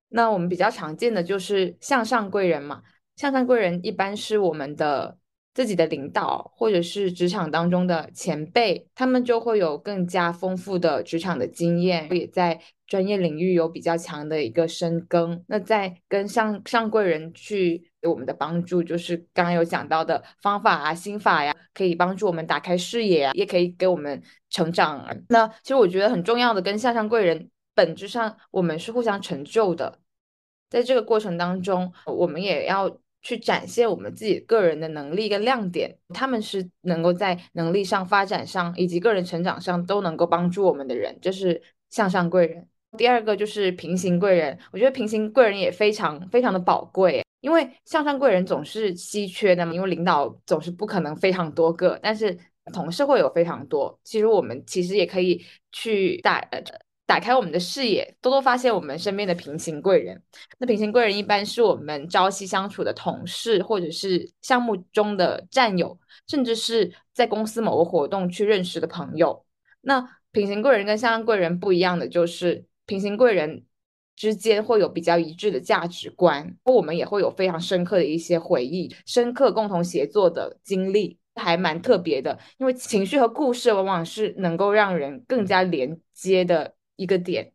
那我们比较常见的就是向上贵人嘛，向上贵人一般是我们的自己的领导或者是职场当中的前辈，他们就会有更加丰富的职场的经验，也在专业领域有比较强的一个深耕。那在跟向上贵人去给我们的帮助，就是刚刚有讲到的方法啊、心法呀，可以帮助我们打开视野啊，也可以给我们成长。那其实我觉得很重要的，跟向上贵人本质上我们是互相成就的。在这个过程当中，我们也要去展现我们自己个人的能力跟亮点。他们是能够在能力上、发展上以及个人成长上都能够帮助我们的人，这是向上贵人。第二个就是平行贵人，我觉得平行贵人也非常非常的宝贵，因为向上贵人总是稀缺的嘛，因为领导总是不可能非常多个，但是同事会有非常多。其实我们其实也可以去打呃。打开我们的视野，多多发现我们身边的平行贵人。那平行贵人一般是我们朝夕相处的同事，或者是项目中的战友，甚至是在公司某个活动去认识的朋友。那平行贵人跟向上贵人不一样的就是，平行贵人之间会有比较一致的价值观，我们也会有非常深刻的一些回忆，深刻共同协作的经历，还蛮特别的。因为情绪和故事往往是能够让人更加连接的。一个点，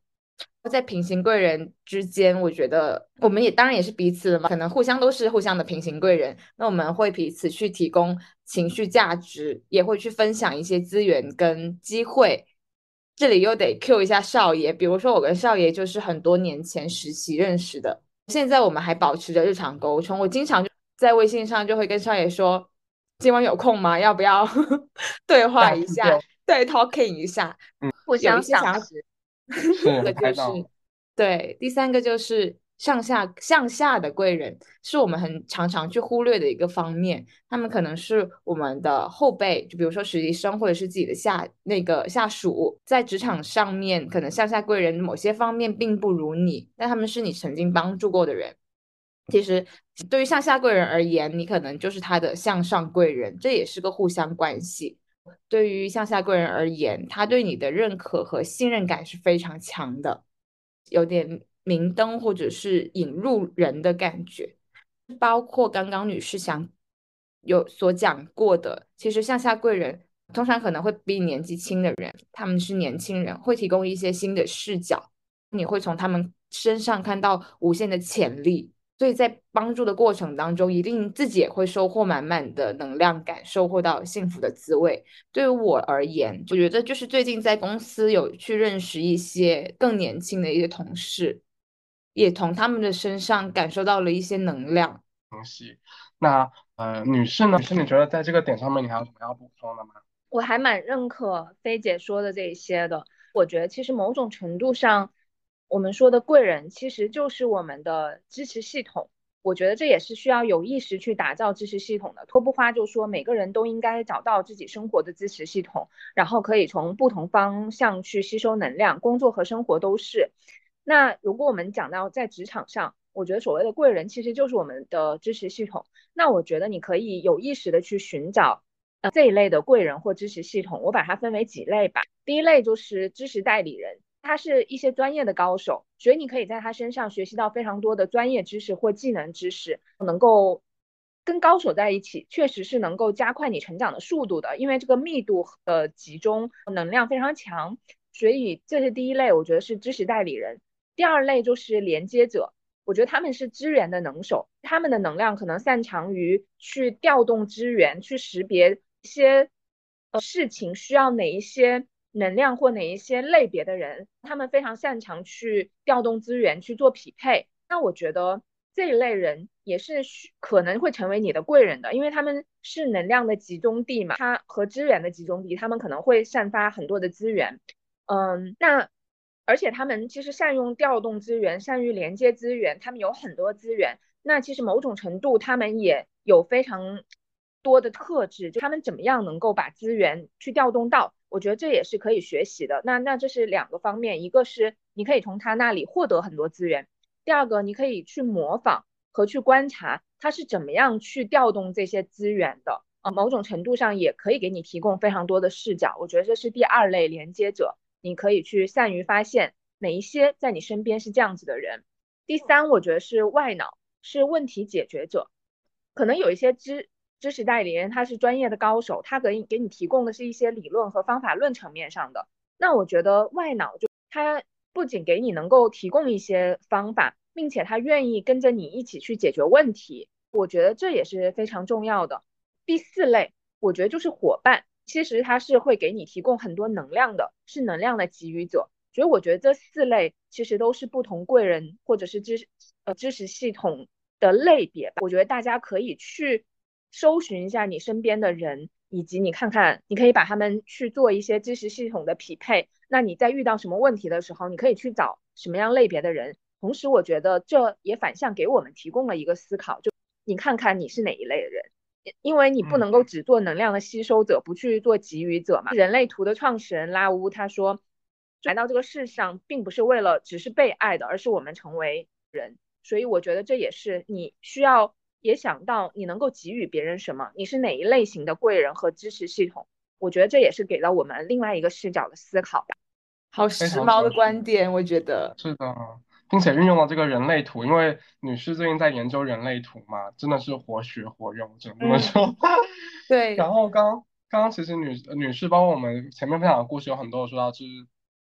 在平行贵人之间，我觉得我们也当然也是彼此的嘛，可能互相都是互相的平行贵人。那我们会彼此去提供情绪价值，也会去分享一些资源跟机会。这里又得 Q 一下少爷，比如说我跟少爷就是很多年前实习认识的，现在我们还保持着日常沟通。我经常就在微信上就会跟少爷说，今晚有空吗？要不要 对话一下？对，talking 一下，嗯，互相 想是个就是对，第三个就是上下向下的贵人，是我们很常常去忽略的一个方面。他们可能是我们的后辈，就比如说实习生或者是自己的下那个下属，在职场上面，可能向下贵人某些方面并不如你，但他们是你曾经帮助过的人。其实对于向下贵人而言，你可能就是他的向上贵人，这也是个互相关系。对于向下贵人而言，他对你的认可和信任感是非常强的，有点明灯或者是引入人的感觉。包括刚刚女士想有所讲过的，其实向下贵人通常可能会比年纪轻的人，他们是年轻人，会提供一些新的视角，你会从他们身上看到无限的潜力。所以在帮助的过程当中，一定自己也会收获满满的能量感，收获到幸福的滋味。对于我而言，我觉得就是最近在公司有去认识一些更年轻的一些同事，也从他们的身上感受到了一些能量。东西。那呃，女士呢？女士，你觉得在这个点上面，你还有什么要补充的吗？我还蛮认可菲姐说的这些的。我觉得其实某种程度上。我们说的贵人其实就是我们的支持系统，我觉得这也是需要有意识去打造支持系统的。托布花就说，每个人都应该找到自己生活的支持系统，然后可以从不同方向去吸收能量，工作和生活都是。那如果我们讲到在职场上，我觉得所谓的贵人其实就是我们的支持系统。那我觉得你可以有意识的去寻找呃这一类的贵人或支持系统，我把它分为几类吧。第一类就是知识代理人。他是一些专业的高手，所以你可以在他身上学习到非常多的专业知识或技能知识，能够跟高手在一起，确实是能够加快你成长的速度的。因为这个密度的集中能量非常强，所以这是第一类，我觉得是知识代理人。第二类就是连接者，我觉得他们是资源的能手，他们的能量可能擅长于去调动资源，去识别一些呃事情需要哪一些。能量或哪一些类别的人，他们非常擅长去调动资源去做匹配。那我觉得这一类人也是可能会成为你的贵人的，因为他们是能量的集中地嘛，他和资源的集中地，他们可能会散发很多的资源。嗯，那而且他们其实善用调动资源，善于连接资源，他们有很多资源。那其实某种程度，他们也有非常多的特质，就他们怎么样能够把资源去调动到。我觉得这也是可以学习的。那那这是两个方面，一个是你可以从他那里获得很多资源，第二个你可以去模仿和去观察他是怎么样去调动这些资源的。呃，某种程度上也可以给你提供非常多的视角。我觉得这是第二类连接者，你可以去善于发现哪一些在你身边是这样子的人。第三，我觉得是外脑，是问题解决者。可能有一些知知识代理人，他是专业的高手，他可以给你提供的是一些理论和方法论层面上的。那我觉得外脑就他不仅给你能够提供一些方法，并且他愿意跟着你一起去解决问题。我觉得这也是非常重要的。第四类，我觉得就是伙伴，其实他是会给你提供很多能量的，是能量的给予者。所以我觉得这四类其实都是不同贵人或者是知识呃知识系统的类别。我觉得大家可以去搜寻一下你身边的人，以及你看看，你可以把他们去做一些知识系统的匹配。那你在遇到什么问题的时候，你可以去找什么样类别的人。同时，我觉得这也反向给我们提供了一个思考，就你看看你是哪一类的人。因为你不能够只做能量的吸收者，不去做给予者嘛。人类图的创始人拉乌他说，来到这个世上并不是为了只是被爱的，而是我们成为人。所以我觉得这也是你需要也想到你能够给予别人什么，你是哪一类型的贵人和支持系统。我觉得这也是给了我们另外一个视角的思考吧。好时髦的观点，我觉得是的。并且运用了这个人类图，因为女士最近在研究人类图嘛，真的是活学活用，只能这么说。对。然后刚刚刚其实女女士，包括我们前面分享的故事，有很多说到就是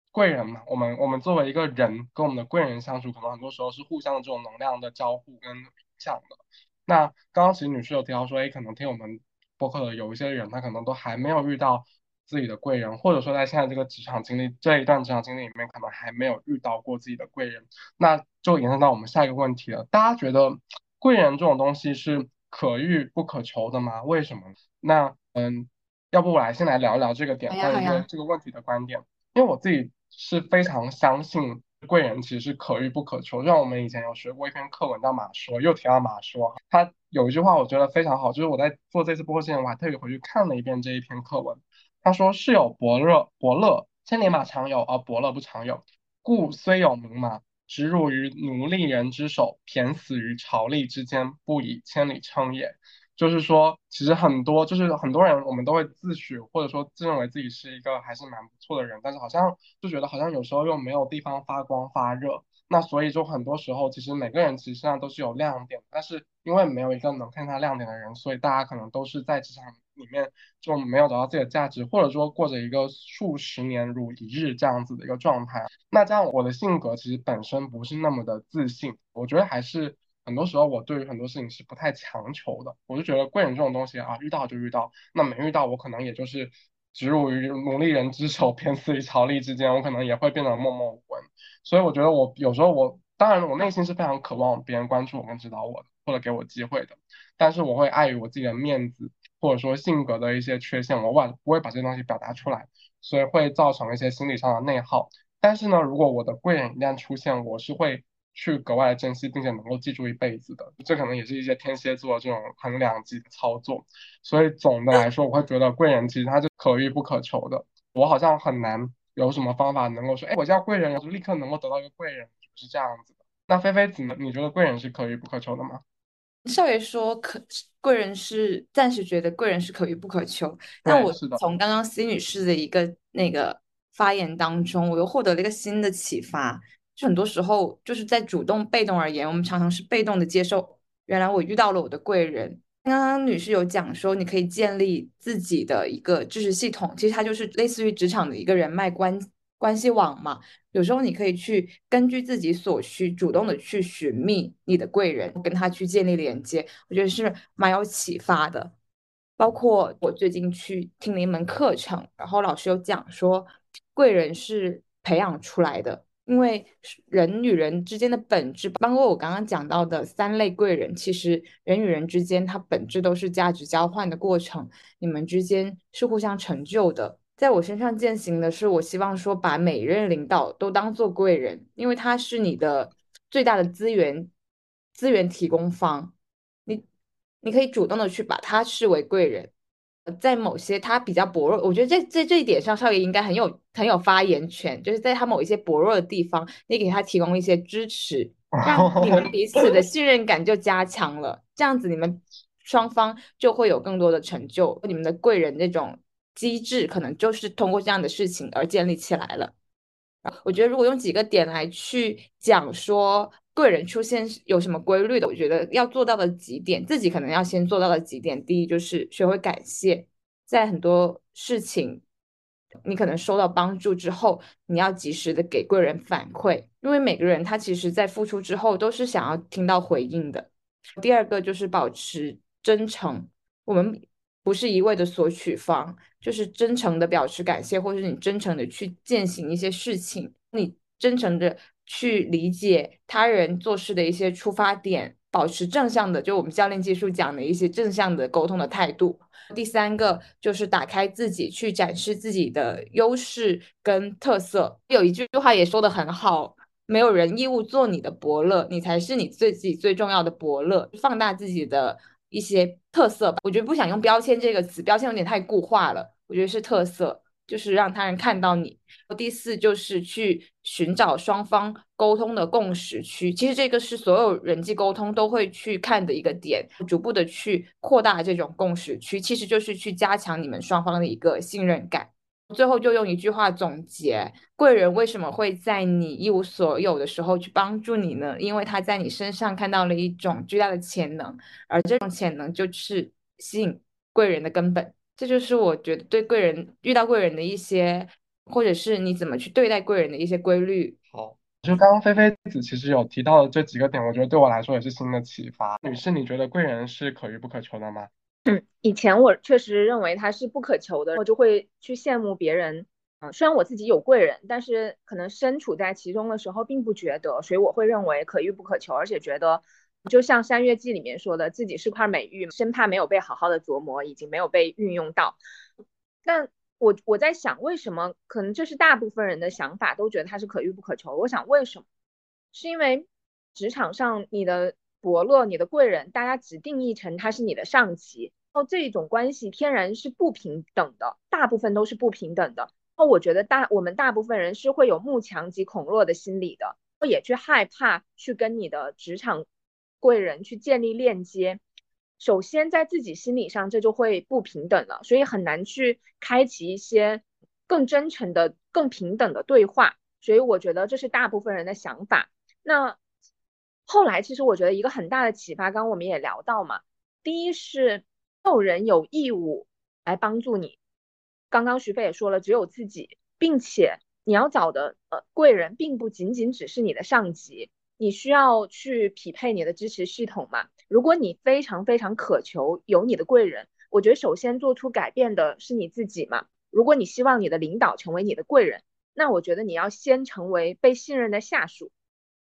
贵人嘛，我们我们作为一个人跟我们的贵人相处，可能很多时候是互相的这种能量的交互跟影响的。那刚刚其实女士有提到说，哎，可能听我们播客的有一些人，他可能都还没有遇到。自己的贵人，或者说在现在这个职场经历这一段职场经历里面，可能还没有遇到过自己的贵人，那就延伸到我们下一个问题了。大家觉得贵人这种东西是可遇不可求的吗？为什么？那嗯，要不我来先来聊一聊这个点，关于这个问题的观点。因为我自己是非常相信贵人其实可遇不可求。像我们以前有学过一篇课文叫《马说》，又提到马说，他有一句话我觉得非常好，就是我在做这次播之前，我还特意回去看了一遍这一篇课文。他说：“是有伯乐，伯乐千里马常有，而伯乐不常有。故虽有名马，直入于奴隶人之手，骈死于巢栗之间，不以千里称也。”就是说，其实很多，就是很多人，我们都会自诩或者说自认为自己是一个还是蛮不错的人，但是好像就觉得好像有时候又没有地方发光发热。那所以就很多时候，其实每个人其实身上都是有亮点，但是因为没有一个能看他亮点的人，所以大家可能都是在职场里面就没有找到自己的价值，或者说过着一个数十年如一日这样子的一个状态。那这样我的性格其实本身不是那么的自信，我觉得还是很多时候我对于很多事情是不太强求的。我就觉得贵人这种东西啊，遇到就遇到，那没遇到我可能也就是植入于奴隶人之手，偏死于朝力之间，我可能也会变得默默无闻。所以我觉得我有时候我当然我内心是非常渴望别人关注我跟指导我的，或者给我机会的，但是我会碍于我自己的面子或者说性格的一些缺陷，我往不会把这些东西表达出来，所以会造成一些心理上的内耗。但是呢，如果我的贵人一旦出现，我是会去格外珍惜，并且能够记住一辈子的。这可能也是一些天蝎座这种很两极的操作。所以总的来说，我会觉得贵人其实他是可遇不可求的。我好像很难。有什么方法能够说，哎，我叫贵人，我就立刻能够得到一个贵人，是这样子的。那菲菲子呢？你觉得贵人是可遇不可求的吗？少爷说，可贵人是暂时觉得贵人是可遇不可求。但我从刚刚 C 女士的一个那个发言当中，我又获得了一个新的启发。就很多时候，就是在主动被动而言，我们常常是被动的接受。原来我遇到了我的贵人。刚刚女士有讲说，你可以建立自己的一个知识系统，其实它就是类似于职场的一个人脉关关系网嘛。有时候你可以去根据自己所需，主动的去寻觅你的贵人，跟他去建立连接，我觉得是蛮有启发的。包括我最近去听了一门课程，然后老师有讲说，贵人是培养出来的。因为人与人之间的本质，包括我刚刚讲到的三类贵人，其实人与人之间，它本质都是价值交换的过程，你们之间是互相成就的。在我身上践行的是，我希望说把每一任领导都当做贵人，因为他是你的最大的资源资源提供方，你你可以主动的去把他视为贵人。在某些他比较薄弱，我觉得在在这一点上，少爷应该很有很有发言权。就是在他某一些薄弱的地方，你给他提供一些支持，让你们彼此的信任感就加强了。这样子，你们双方就会有更多的成就。你们的贵人那种机制，可能就是通过这样的事情而建立起来了。我觉得，如果用几个点来去讲说。贵人出现有什么规律的？我觉得要做到的几点，自己可能要先做到的几点。第一就是学会感谢，在很多事情你可能收到帮助之后，你要及时的给贵人反馈，因为每个人他其实在付出之后都是想要听到回应的。第二个就是保持真诚，我们不是一味的索取方，就是真诚的表示感谢，或者是你真诚的去践行一些事情，你真诚的。去理解他人做事的一些出发点，保持正向的，就我们教练技术讲的一些正向的沟通的态度。第三个就是打开自己，去展示自己的优势跟特色。有一句话也说的很好，没有人义务做你的伯乐，你才是你最自己最重要的伯乐。放大自己的一些特色吧。我觉得不想用标签这个词，标签有点太固化了。我觉得是特色。就是让他人看到你。第四就是去寻找双方沟通的共识区，其实这个是所有人际沟通都会去看的一个点，逐步的去扩大这种共识区，其实就是去加强你们双方的一个信任感。最后就用一句话总结：贵人为什么会在你一无所有的时候去帮助你呢？因为他在你身上看到了一种巨大的潜能，而这种潜能就是吸引贵人的根本。这就是我觉得对贵人遇到贵人的一些，或者是你怎么去对待贵人的一些规律。好，就刚刚菲菲子其实有提到的这几个点，我觉得对我来说也是新的启发。女士，你觉得贵人是可遇不可求的吗？嗯，以前我确实认为他是不可求的，我就会去羡慕别人。嗯，虽然我自己有贵人，但是可能身处在其中的时候并不觉得，所以我会认为可遇不可求，而且觉得。就像《山月记》里面说的，自己是块美玉，生怕没有被好好的琢磨，已经没有被运用到。但我我在想，为什么？可能这是大部分人的想法，都觉得它是可遇不可求。我想为什么？是因为职场上你的伯乐、你的贵人，大家只定义成他是你的上级，然后这一种关系天然是不平等的，大部分都是不平等的。那我觉得大我们大部分人是会有慕强及恐弱的心理的，也去害怕去跟你的职场。贵人去建立链接，首先在自己心理上这就会不平等了，所以很难去开启一些更真诚的、更平等的对话。所以我觉得这是大部分人的想法。那后来其实我觉得一个很大的启发，刚刚我们也聊到嘛，第一是没有人有义务来帮助你。刚刚徐飞也说了，只有自己，并且你要找的呃贵人，并不仅仅只是你的上级。你需要去匹配你的支持系统嘛？如果你非常非常渴求有你的贵人，我觉得首先做出改变的是你自己嘛。如果你希望你的领导成为你的贵人，那我觉得你要先成为被信任的下属，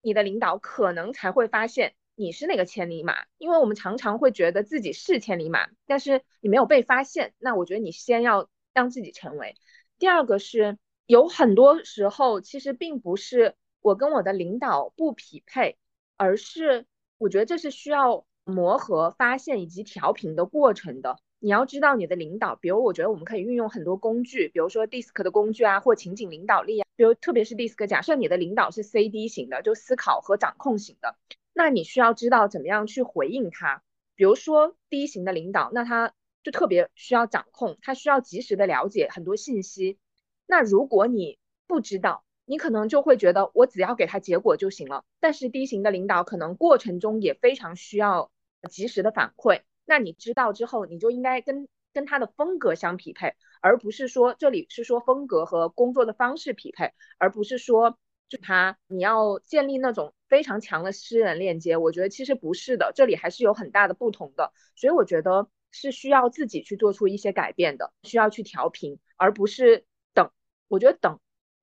你的领导可能才会发现你是那个千里马。因为我们常常会觉得自己是千里马，但是你没有被发现。那我觉得你先要让自己成为。第二个是有很多时候其实并不是。我跟我的领导不匹配，而是我觉得这是需要磨合、发现以及调频的过程的。你要知道你的领导，比如我觉得我们可以运用很多工具，比如说 DISC 的工具啊，或情景领导力啊。比如特别是 DISC，假设你的领导是 CD 型的，就思考和掌控型的，那你需要知道怎么样去回应他。比如说 D 型的领导，那他就特别需要掌控，他需要及时的了解很多信息。那如果你不知道，你可能就会觉得我只要给他结果就行了，但是 D 型的领导可能过程中也非常需要及时的反馈。那你知道之后，你就应该跟跟他的风格相匹配，而不是说这里是说风格和工作的方式匹配，而不是说就他你要建立那种非常强的私人链接。我觉得其实不是的，这里还是有很大的不同的。所以我觉得是需要自己去做出一些改变的，需要去调频，而不是等。我觉得等。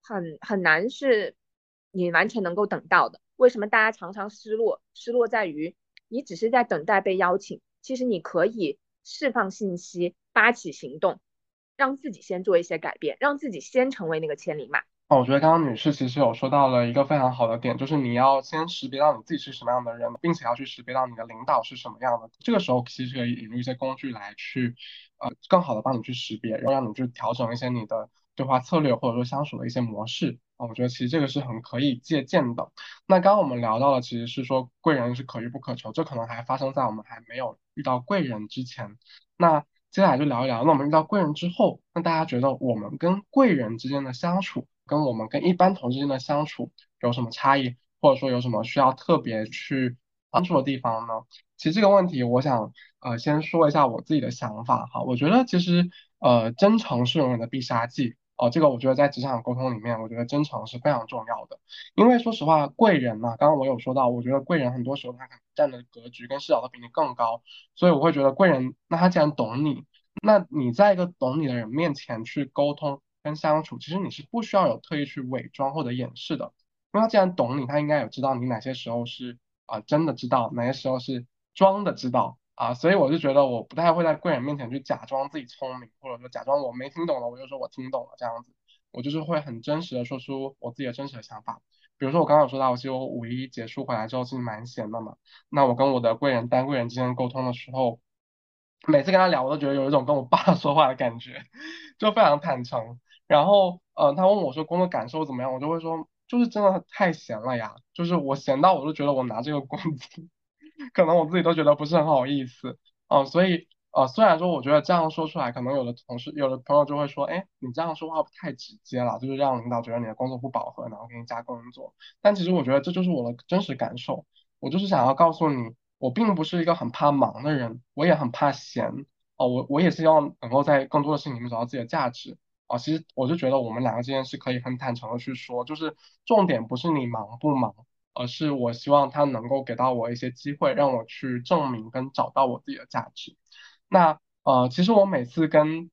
很很难是你完全能够等到的。为什么大家常常失落？失落在于你只是在等待被邀请。其实你可以释放信息，发起行动，让自己先做一些改变，让自己先成为那个千里马。哦，我觉得刚刚女士其实有说到了一个非常好的点，就是你要先识别到你自己是什么样的人，并且要去识别到你的领导是什么样的。这个时候其实可以引入一些工具来去，呃，更好的帮你去识别，然后让你去调整一些你的。对话策略或者说相处的一些模式啊，我觉得其实这个是很可以借鉴的。那刚刚我们聊到了，其实是说贵人是可遇不可求，这可能还发生在我们还没有遇到贵人之前。那接下来就聊一聊，那我们遇到贵人之后，那大家觉得我们跟贵人之间的相处，跟我们跟一般同事之间的相处有什么差异？或者说有什么需要特别去帮助的地方呢？其实这个问题，我想呃先说一下我自己的想法哈。我觉得其实呃真诚是永远的必杀技哦。这个我觉得在职场沟通里面，我觉得真诚是非常重要的。因为说实话，贵人嘛，刚刚我有说到，我觉得贵人很多时候他可能站的格局跟视角都比你更高，所以我会觉得贵人，那他既然懂你，那你在一个懂你的人面前去沟通跟相处，其实你是不需要有特意去伪装或者掩饰的，因为他既然懂你，他应该有知道你哪些时候是啊真的知道，哪些时候是。装的知道啊，所以我就觉得我不太会在贵人面前去假装自己聪明，或者说假装我没听懂了，我就说我听懂了这样子，我就是会很真实的说出我自己的真实的想法。比如说我刚刚有说到，其实我五一结束回来之后其实蛮闲的嘛，那我跟我的贵人单贵人之间沟通的时候，每次跟他聊，我都觉得有一种跟我爸 说话的感觉，就非常坦诚。然后呃，他问我说工作感受怎么样，我就会说就是真的太闲了呀，就是我闲到我都觉得我拿这个工资。可能我自己都觉得不是很好意思，嗯，所以呃，虽然说我觉得这样说出来，可能有的同事、有的朋友就会说，哎，你这样说话太直接了，就是让领导觉得你的工作不饱和，然后给你加工作。但其实我觉得这就是我的真实感受，我就是想要告诉你，我并不是一个很怕忙的人，我也很怕闲，哦，我我也希望能够在更多的事情里面找到自己的价值，啊，其实我就觉得我们两个之间是可以很坦诚的去说，就是重点不是你忙不忙。而是我希望他能够给到我一些机会，让我去证明跟找到我自己的价值。那呃，其实我每次跟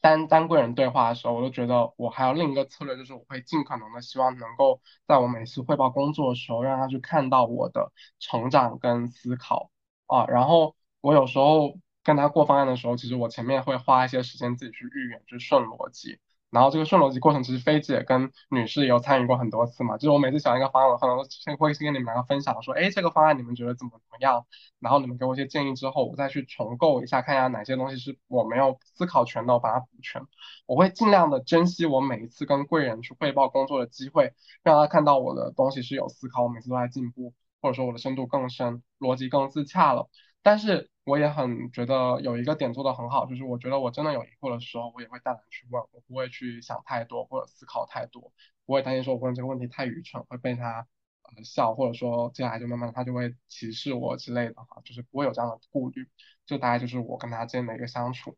单单贵人对话的时候，我都觉得我还有另一个策略，就是我会尽可能的希望能够在我每次汇报工作的时候，让他去看到我的成长跟思考啊。然后我有时候跟他过方案的时候，其实我前面会花一些时间自己去预演，去顺逻辑。然后这个顺逻辑过程，其实菲姐跟女士也有参与过很多次嘛。就是我每次想一个方案，我可能先会先跟你们两个分享，说，哎，这个方案你们觉得怎么怎么样？然后你们给我一些建议之后，我再去重构一下，看一下哪些东西是我没有思考全的，我把它补全。我会尽量的珍惜我每一次跟贵人去汇报工作的机会，让他看到我的东西是有思考，我每次都在进步，或者说我的深度更深，逻辑更自洽了。但是我也很觉得有一个点做得很好，就是我觉得我真的有疑惑的时候，我也会大胆去问，我不会去想太多或者思考太多，不会担心说我问这个问题太愚蠢会被他呃笑，或者说接下来就慢慢他就会歧视我之类的哈，就是不会有这样的顾虑。就大概就是我跟他之间的一个相处。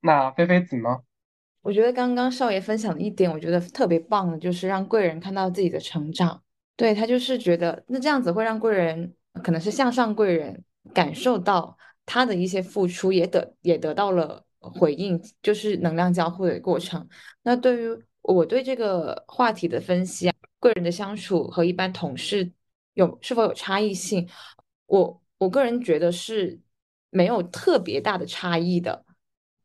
那菲菲子呢？我觉得刚刚少爷分享的一点，我觉得特别棒的，就是让贵人看到自己的成长。对他就是觉得那这样子会让贵人可能是向上贵人。感受到他的一些付出，也得也得到了回应，就是能量交互的过程。那对于我对这个话题的分析，个人的相处和一般同事有是否有差异性？我我个人觉得是没有特别大的差异的。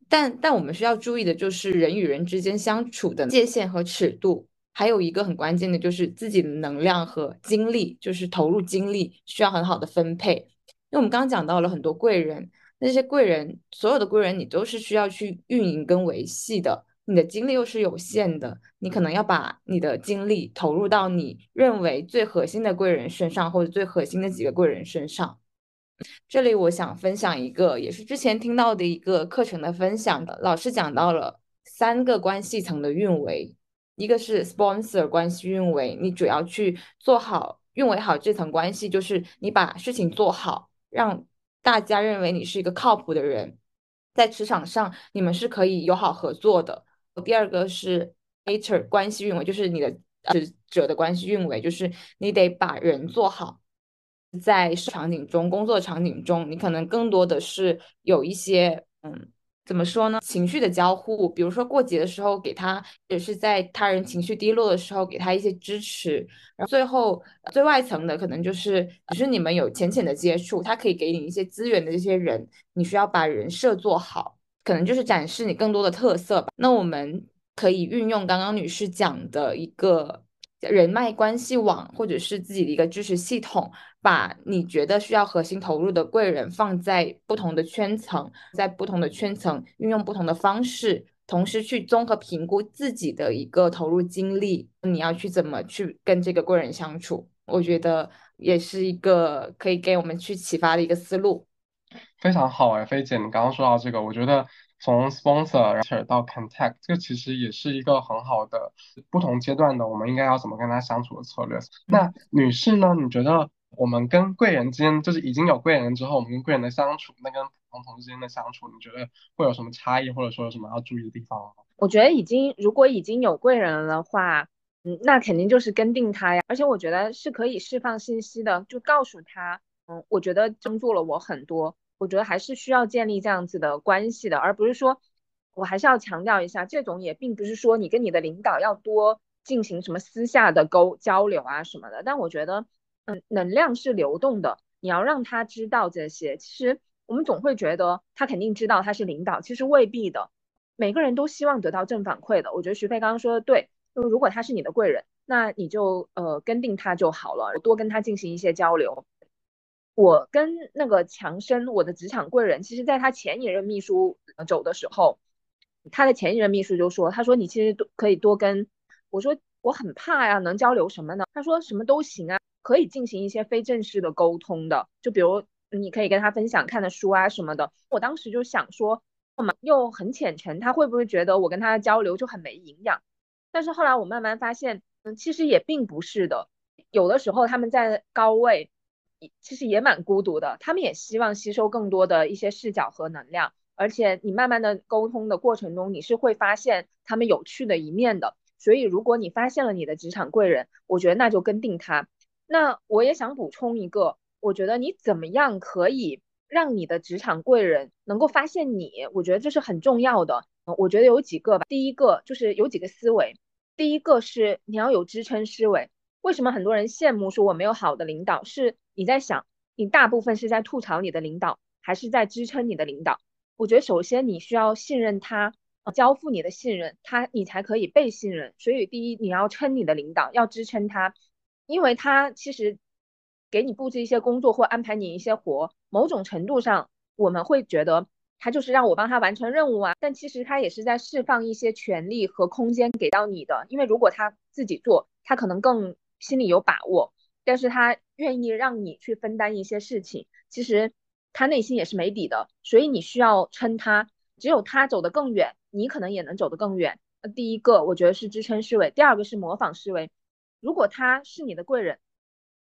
但但我们需要注意的就是人与人之间相处的界限和尺度，还有一个很关键的就是自己的能量和精力，就是投入精力需要很好的分配。因为我们刚刚讲到了很多贵人，那些贵人，所有的贵人你都是需要去运营跟维系的，你的精力又是有限的，你可能要把你的精力投入到你认为最核心的贵人身上，或者最核心的几个贵人身上。这里我想分享一个，也是之前听到的一个课程的分享的，老师讲到了三个关系层的运维，一个是 sponsor 关系运维，你主要去做好运维好这层关系，就是你把事情做好。让大家认为你是一个靠谱的人，在职场上你们是可以友好合作的。第二个是 HR 关系运维，就是你的呃者的关系运维，就是你得把人做好。在场景中，工作场景中，你可能更多的是有一些嗯。怎么说呢？情绪的交互，比如说过节的时候给他，也是在他人情绪低落的时候给他一些支持。然后最后最外层的可能就是，只是你们有浅浅的接触，他可以给你一些资源的这些人，你需要把人设做好，可能就是展示你更多的特色吧。那我们可以运用刚刚女士讲的一个。人脉关系网，或者是自己的一个知识系统，把你觉得需要核心投入的贵人放在不同的圈层，在不同的圈层运用不同的方式，同时去综合评估自己的一个投入精力，你要去怎么去跟这个贵人相处？我觉得也是一个可以给我们去启发的一个思路。非常好哎，菲姐，你刚刚说到这个，我觉得从 sponsor 到 contact，这个其实也是一个很好的不同阶段的我们应该要怎么跟他相处的策略。那女士呢？你觉得我们跟贵人之间，就是已经有贵人之后，我们跟贵人的相处，那跟普通同事之间的相处，你觉得会有什么差异，或者说有什么要注意的地方吗？我觉得已经如果已经有贵人了的话，嗯，那肯定就是跟定他呀。而且我觉得是可以释放信息的，就告诉他，嗯，我觉得帮助了我很多。我觉得还是需要建立这样子的关系的，而不是说，我还是要强调一下，这种也并不是说你跟你的领导要多进行什么私下的沟交流啊什么的。但我觉得，嗯，能量是流动的，你要让他知道这些。其实我们总会觉得他肯定知道他是领导，其实未必的。每个人都希望得到正反馈的。我觉得徐飞刚刚说的对，就如果他是你的贵人，那你就呃跟定他就好了，多跟他进行一些交流。我跟那个强生，我的职场贵人，其实在他前一任秘书走的时候，他的前一任秘书就说：“他说你其实都可以多跟我说，我很怕呀，能交流什么呢？”他说：“什么都行啊，可以进行一些非正式的沟通的，就比如你可以跟他分享看的书啊什么的。”我当时就想说，嘛又很浅层，他会不会觉得我跟他的交流就很没营养？但是后来我慢慢发现，嗯，其实也并不是的，有的时候他们在高位。其实也蛮孤独的，他们也希望吸收更多的一些视角和能量，而且你慢慢的沟通的过程中，你是会发现他们有趣的一面的。所以如果你发现了你的职场贵人，我觉得那就跟定他。那我也想补充一个，我觉得你怎么样可以让你的职场贵人能够发现你？我觉得这是很重要的。我觉得有几个吧，第一个就是有几个思维，第一个是你要有支撑思维。为什么很多人羡慕说我没有好的领导？是你在想，你大部分是在吐槽你的领导，还是在支撑你的领导？我觉得首先你需要信任他，交付你的信任，他你才可以被信任。所以第一，你要撑你的领导，要支撑他，因为他其实给你布置一些工作或安排你一些活，某种程度上我们会觉得他就是让我帮他完成任务啊，但其实他也是在释放一些权利和空间给到你的，因为如果他自己做，他可能更。心里有把握，但是他愿意让你去分担一些事情，其实他内心也是没底的，所以你需要撑他，只有他走得更远，你可能也能走得更远。那第一个我觉得是支撑思维，第二个是模仿思维。如果他是你的贵人，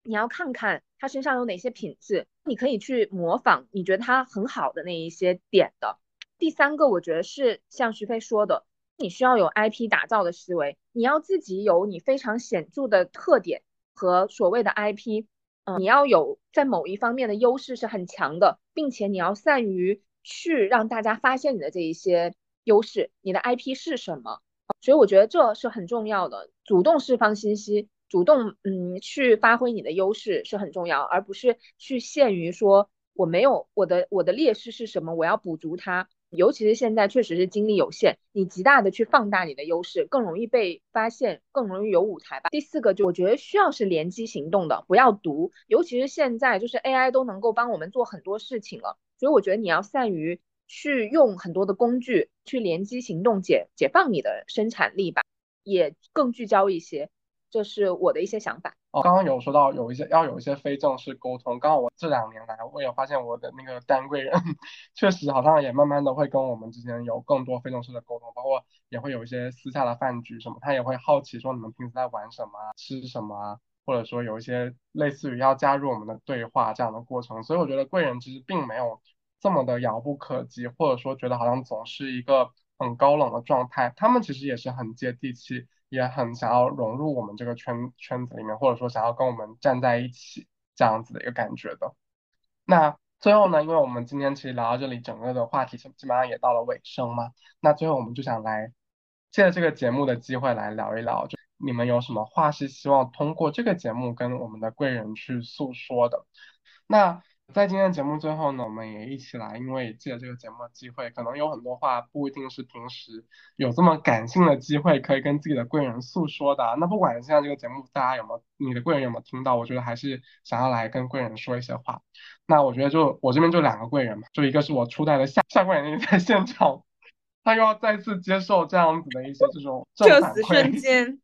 你要看看他身上有哪些品质，你可以去模仿，你觉得他很好的那一些点的。第三个我觉得是像徐飞说的。你需要有 IP 打造的思维，你要自己有你非常显著的特点和所谓的 IP，嗯，你要有在某一方面的优势是很强的，并且你要善于去让大家发现你的这一些优势，你的 IP 是什么？所以我觉得这是很重要的，主动释放信息，主动嗯去发挥你的优势是很重要，而不是去限于说我没有我的我的劣势是什么，我要补足它。尤其是现在确实是精力有限，你极大的去放大你的优势，更容易被发现，更容易有舞台吧。第四个就我觉得需要是联机行动的，不要读。尤其是现在就是 AI 都能够帮我们做很多事情了，所以我觉得你要善于去用很多的工具去联机行动，解解放你的生产力吧，也更聚焦一些。这是我的一些想法。刚刚有说到有一些要有一些非正式沟通。刚好我这两年来，我也发现我的那个单贵人 确实好像也慢慢的会跟我们之间有更多非正式的沟通，包括也会有一些私下的饭局什么，他也会好奇说你们平时在玩什么、吃什么，或者说有一些类似于要加入我们的对话这样的过程。所以我觉得贵人其实并没有这么的遥不可及，或者说觉得好像总是一个很高冷的状态，他们其实也是很接地气。也很想要融入我们这个圈圈子里面，或者说想要跟我们站在一起这样子的一个感觉的。那最后呢，因为我们今天其实聊到这里，整个的话题基本上也到了尾声嘛。那最后我们就想来借着这个节目的机会来聊一聊，就你们有什么话是希望通过这个节目跟我们的贵人去诉说的？那。在今天的节目最后呢，我们也一起来，因为借这个节目的机会，可能有很多话不一定是平时有这么感性的机会可以跟自己的贵人诉说的。那不管现在这个节目大家有没有，你的贵人有没有听到，我觉得还是想要来跟贵人说一些话。那我觉得就我这边就两个贵人嘛，就一个是我初代的夏夏贵人在现场，他又要再次接受这样子的一些这种正反馈。瞬间，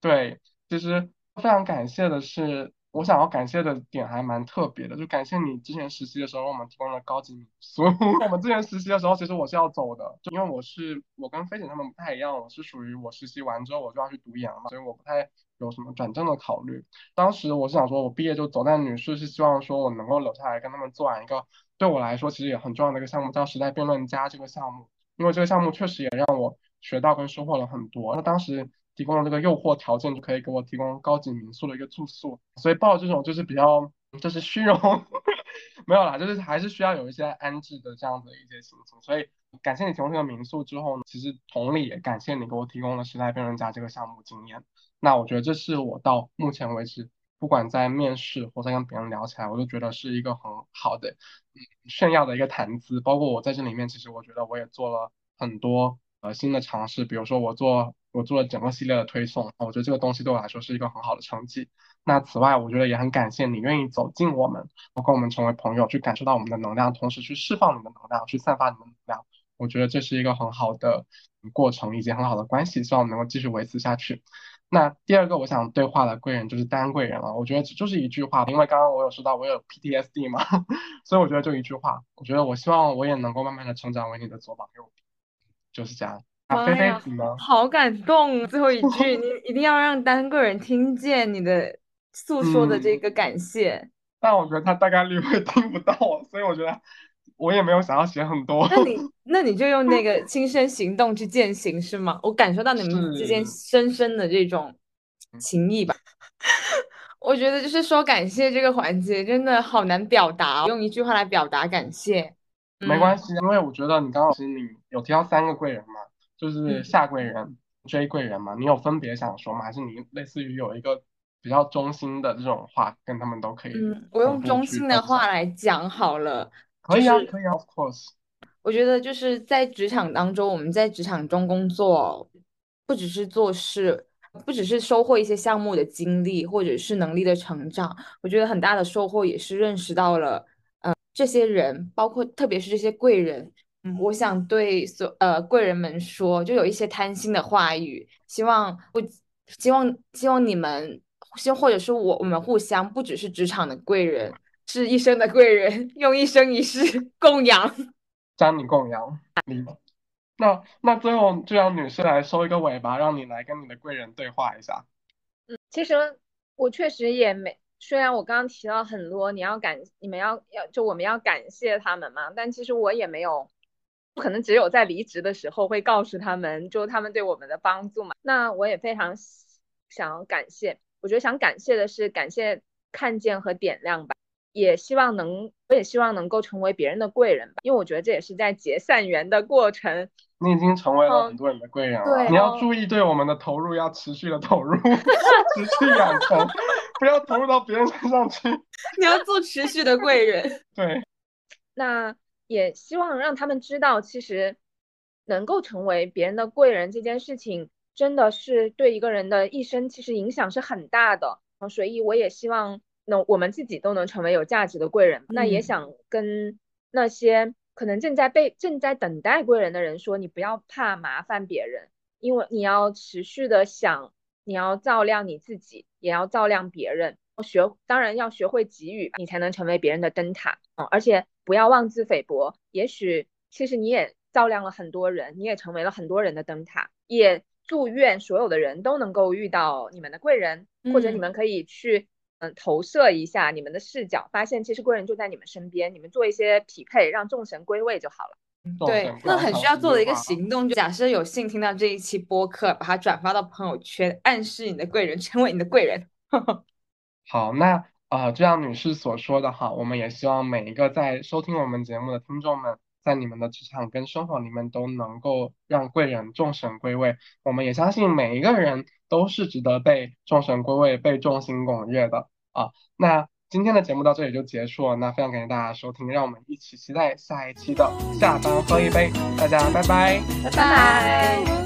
对，其实非常感谢的是。我想要感谢的点还蛮特别的，就感谢你之前实习的时候为我们提供了高级民宿。我们之前实习的时候，其实我是要走的，就因为我是我跟飞姐他们不太一样，我是属于我实习完之后我就要去读研了嘛，所以我不太有什么转正的考虑。当时我是想说，我毕业就走，但女士是希望说我能够留下来跟他们做完一个对我来说其实也很重要的一个项目，叫时代辩论家这个项目，因为这个项目确实也让我学到跟收获了很多。那当时。提供了这个诱惑条件，就可以给我提供高级民宿的一个住宿，所以抱这种就是比较就是虚荣，没有啦，就是还是需要有一些安置的这样的一些心情。所以感谢你提供这个民宿之后呢，其实同理也感谢你给我提供了时代辩论家这个项目经验。那我觉得这是我到目前为止，不管在面试或者跟别人聊起来，我都觉得是一个很好的炫耀的一个谈资。包括我在这里面，其实我觉得我也做了很多呃新的尝试，比如说我做。我做了整个系列的推送，我觉得这个东西对我来说是一个很好的成绩。那此外，我觉得也很感谢你愿意走进我们，跟我们成为朋友，去感受到我们的能量，同时去释放你的能量，去散发你的能量。我觉得这是一个很好的过程，以及很好的关系，希望我们能够继续维持下去。那第二个我想对话的贵人就是丹贵人了。我觉得这就是一句话，因为刚刚我有说到我有 PTSD 嘛，所以我觉得就一句话，我觉得我希望我也能够慢慢的成长为你的左膀右臂，就是这样。好感动，最后一 句，你一定要让单个人听见你的诉说的这个感谢。但我觉得他大概率会听不到，所以我觉得我也没有想要写很多。那你 那你就用那个亲身行动去践行是吗？我感受到你们之间深深的这种情谊吧。我觉得就是说感谢这个环节真的好难表达，用一句话来表达感谢。没关系，因为我觉得你刚刚其实你有提到三个贵人嘛。就是下贵人、追贵人嘛，你有分别想说吗？还是你类似于有一个比较中心的这种话，跟他们都可以？嗯，我用中心的话来讲好了。可以啊，可以啊，Of course。我觉得就是在职场当中，我们在职场中工作，不只是做事，不只是收获一些项目的经历或者是能力的成长，我觉得很大的收获也是认识到了，呃，这些人，包括特别是这些贵人。我想对所呃贵人们说，就有一些贪心的话语，希望不希望希望你们，希或者是我我们互相，不只是职场的贵人，是一生的贵人，用一生一世供养，将你供养。那那最后就让女士来收一个尾巴，让你来跟你的贵人对话一下。嗯，其实我确实也没，虽然我刚刚提到很多，你要感你们要要就我们要感谢他们嘛，但其实我也没有。不可能只有在离职的时候会告诉他们，就他们对我们的帮助嘛。那我也非常想感谢，我觉得想感谢的是感谢看见和点亮吧，也希望能，我也希望能够成为别人的贵人吧，因为我觉得这也是在结善缘的过程。你已经成为了很多人的贵人了，你要注意对我们的投入要持续的投入，持续养成，不要投入到别人身上去。你要做持续的贵人。对，那。也希望让他们知道，其实能够成为别人的贵人这件事情，真的是对一个人的一生其实影响是很大的。所以我也希望能我们自己都能成为有价值的贵人。那也想跟那些可能正在被正在等待贵人的人说，你不要怕麻烦别人，因为你要持续的想，你要照亮你自己，也要照亮别人。学当然要学会给予，你才能成为别人的灯塔。嗯，而且。不要妄自菲薄，也许其实你也照亮了很多人，你也成为了很多人的灯塔。也祝愿所有的人都能够遇到你们的贵人，或者你们可以去嗯投射一下你们的视角，发现其实贵人就在你们身边，你们做一些匹配，让众神归位就好了。对，那很需要做的一个行动，就假设有幸听到这一期播客，把它转发到朋友圈，暗示你的贵人成为你的贵人。好，那。啊，就像女士所说的哈，我们也希望每一个在收听我们节目的听众们，在你们的职场跟生活里面都能够让贵人众神归位。我们也相信每一个人都是值得被众神归位、被众星拱月的啊。那今天的节目到这里就结束了，那非常感谢大家收听，让我们一起期待下一期的下班喝一杯，大家拜拜，拜拜。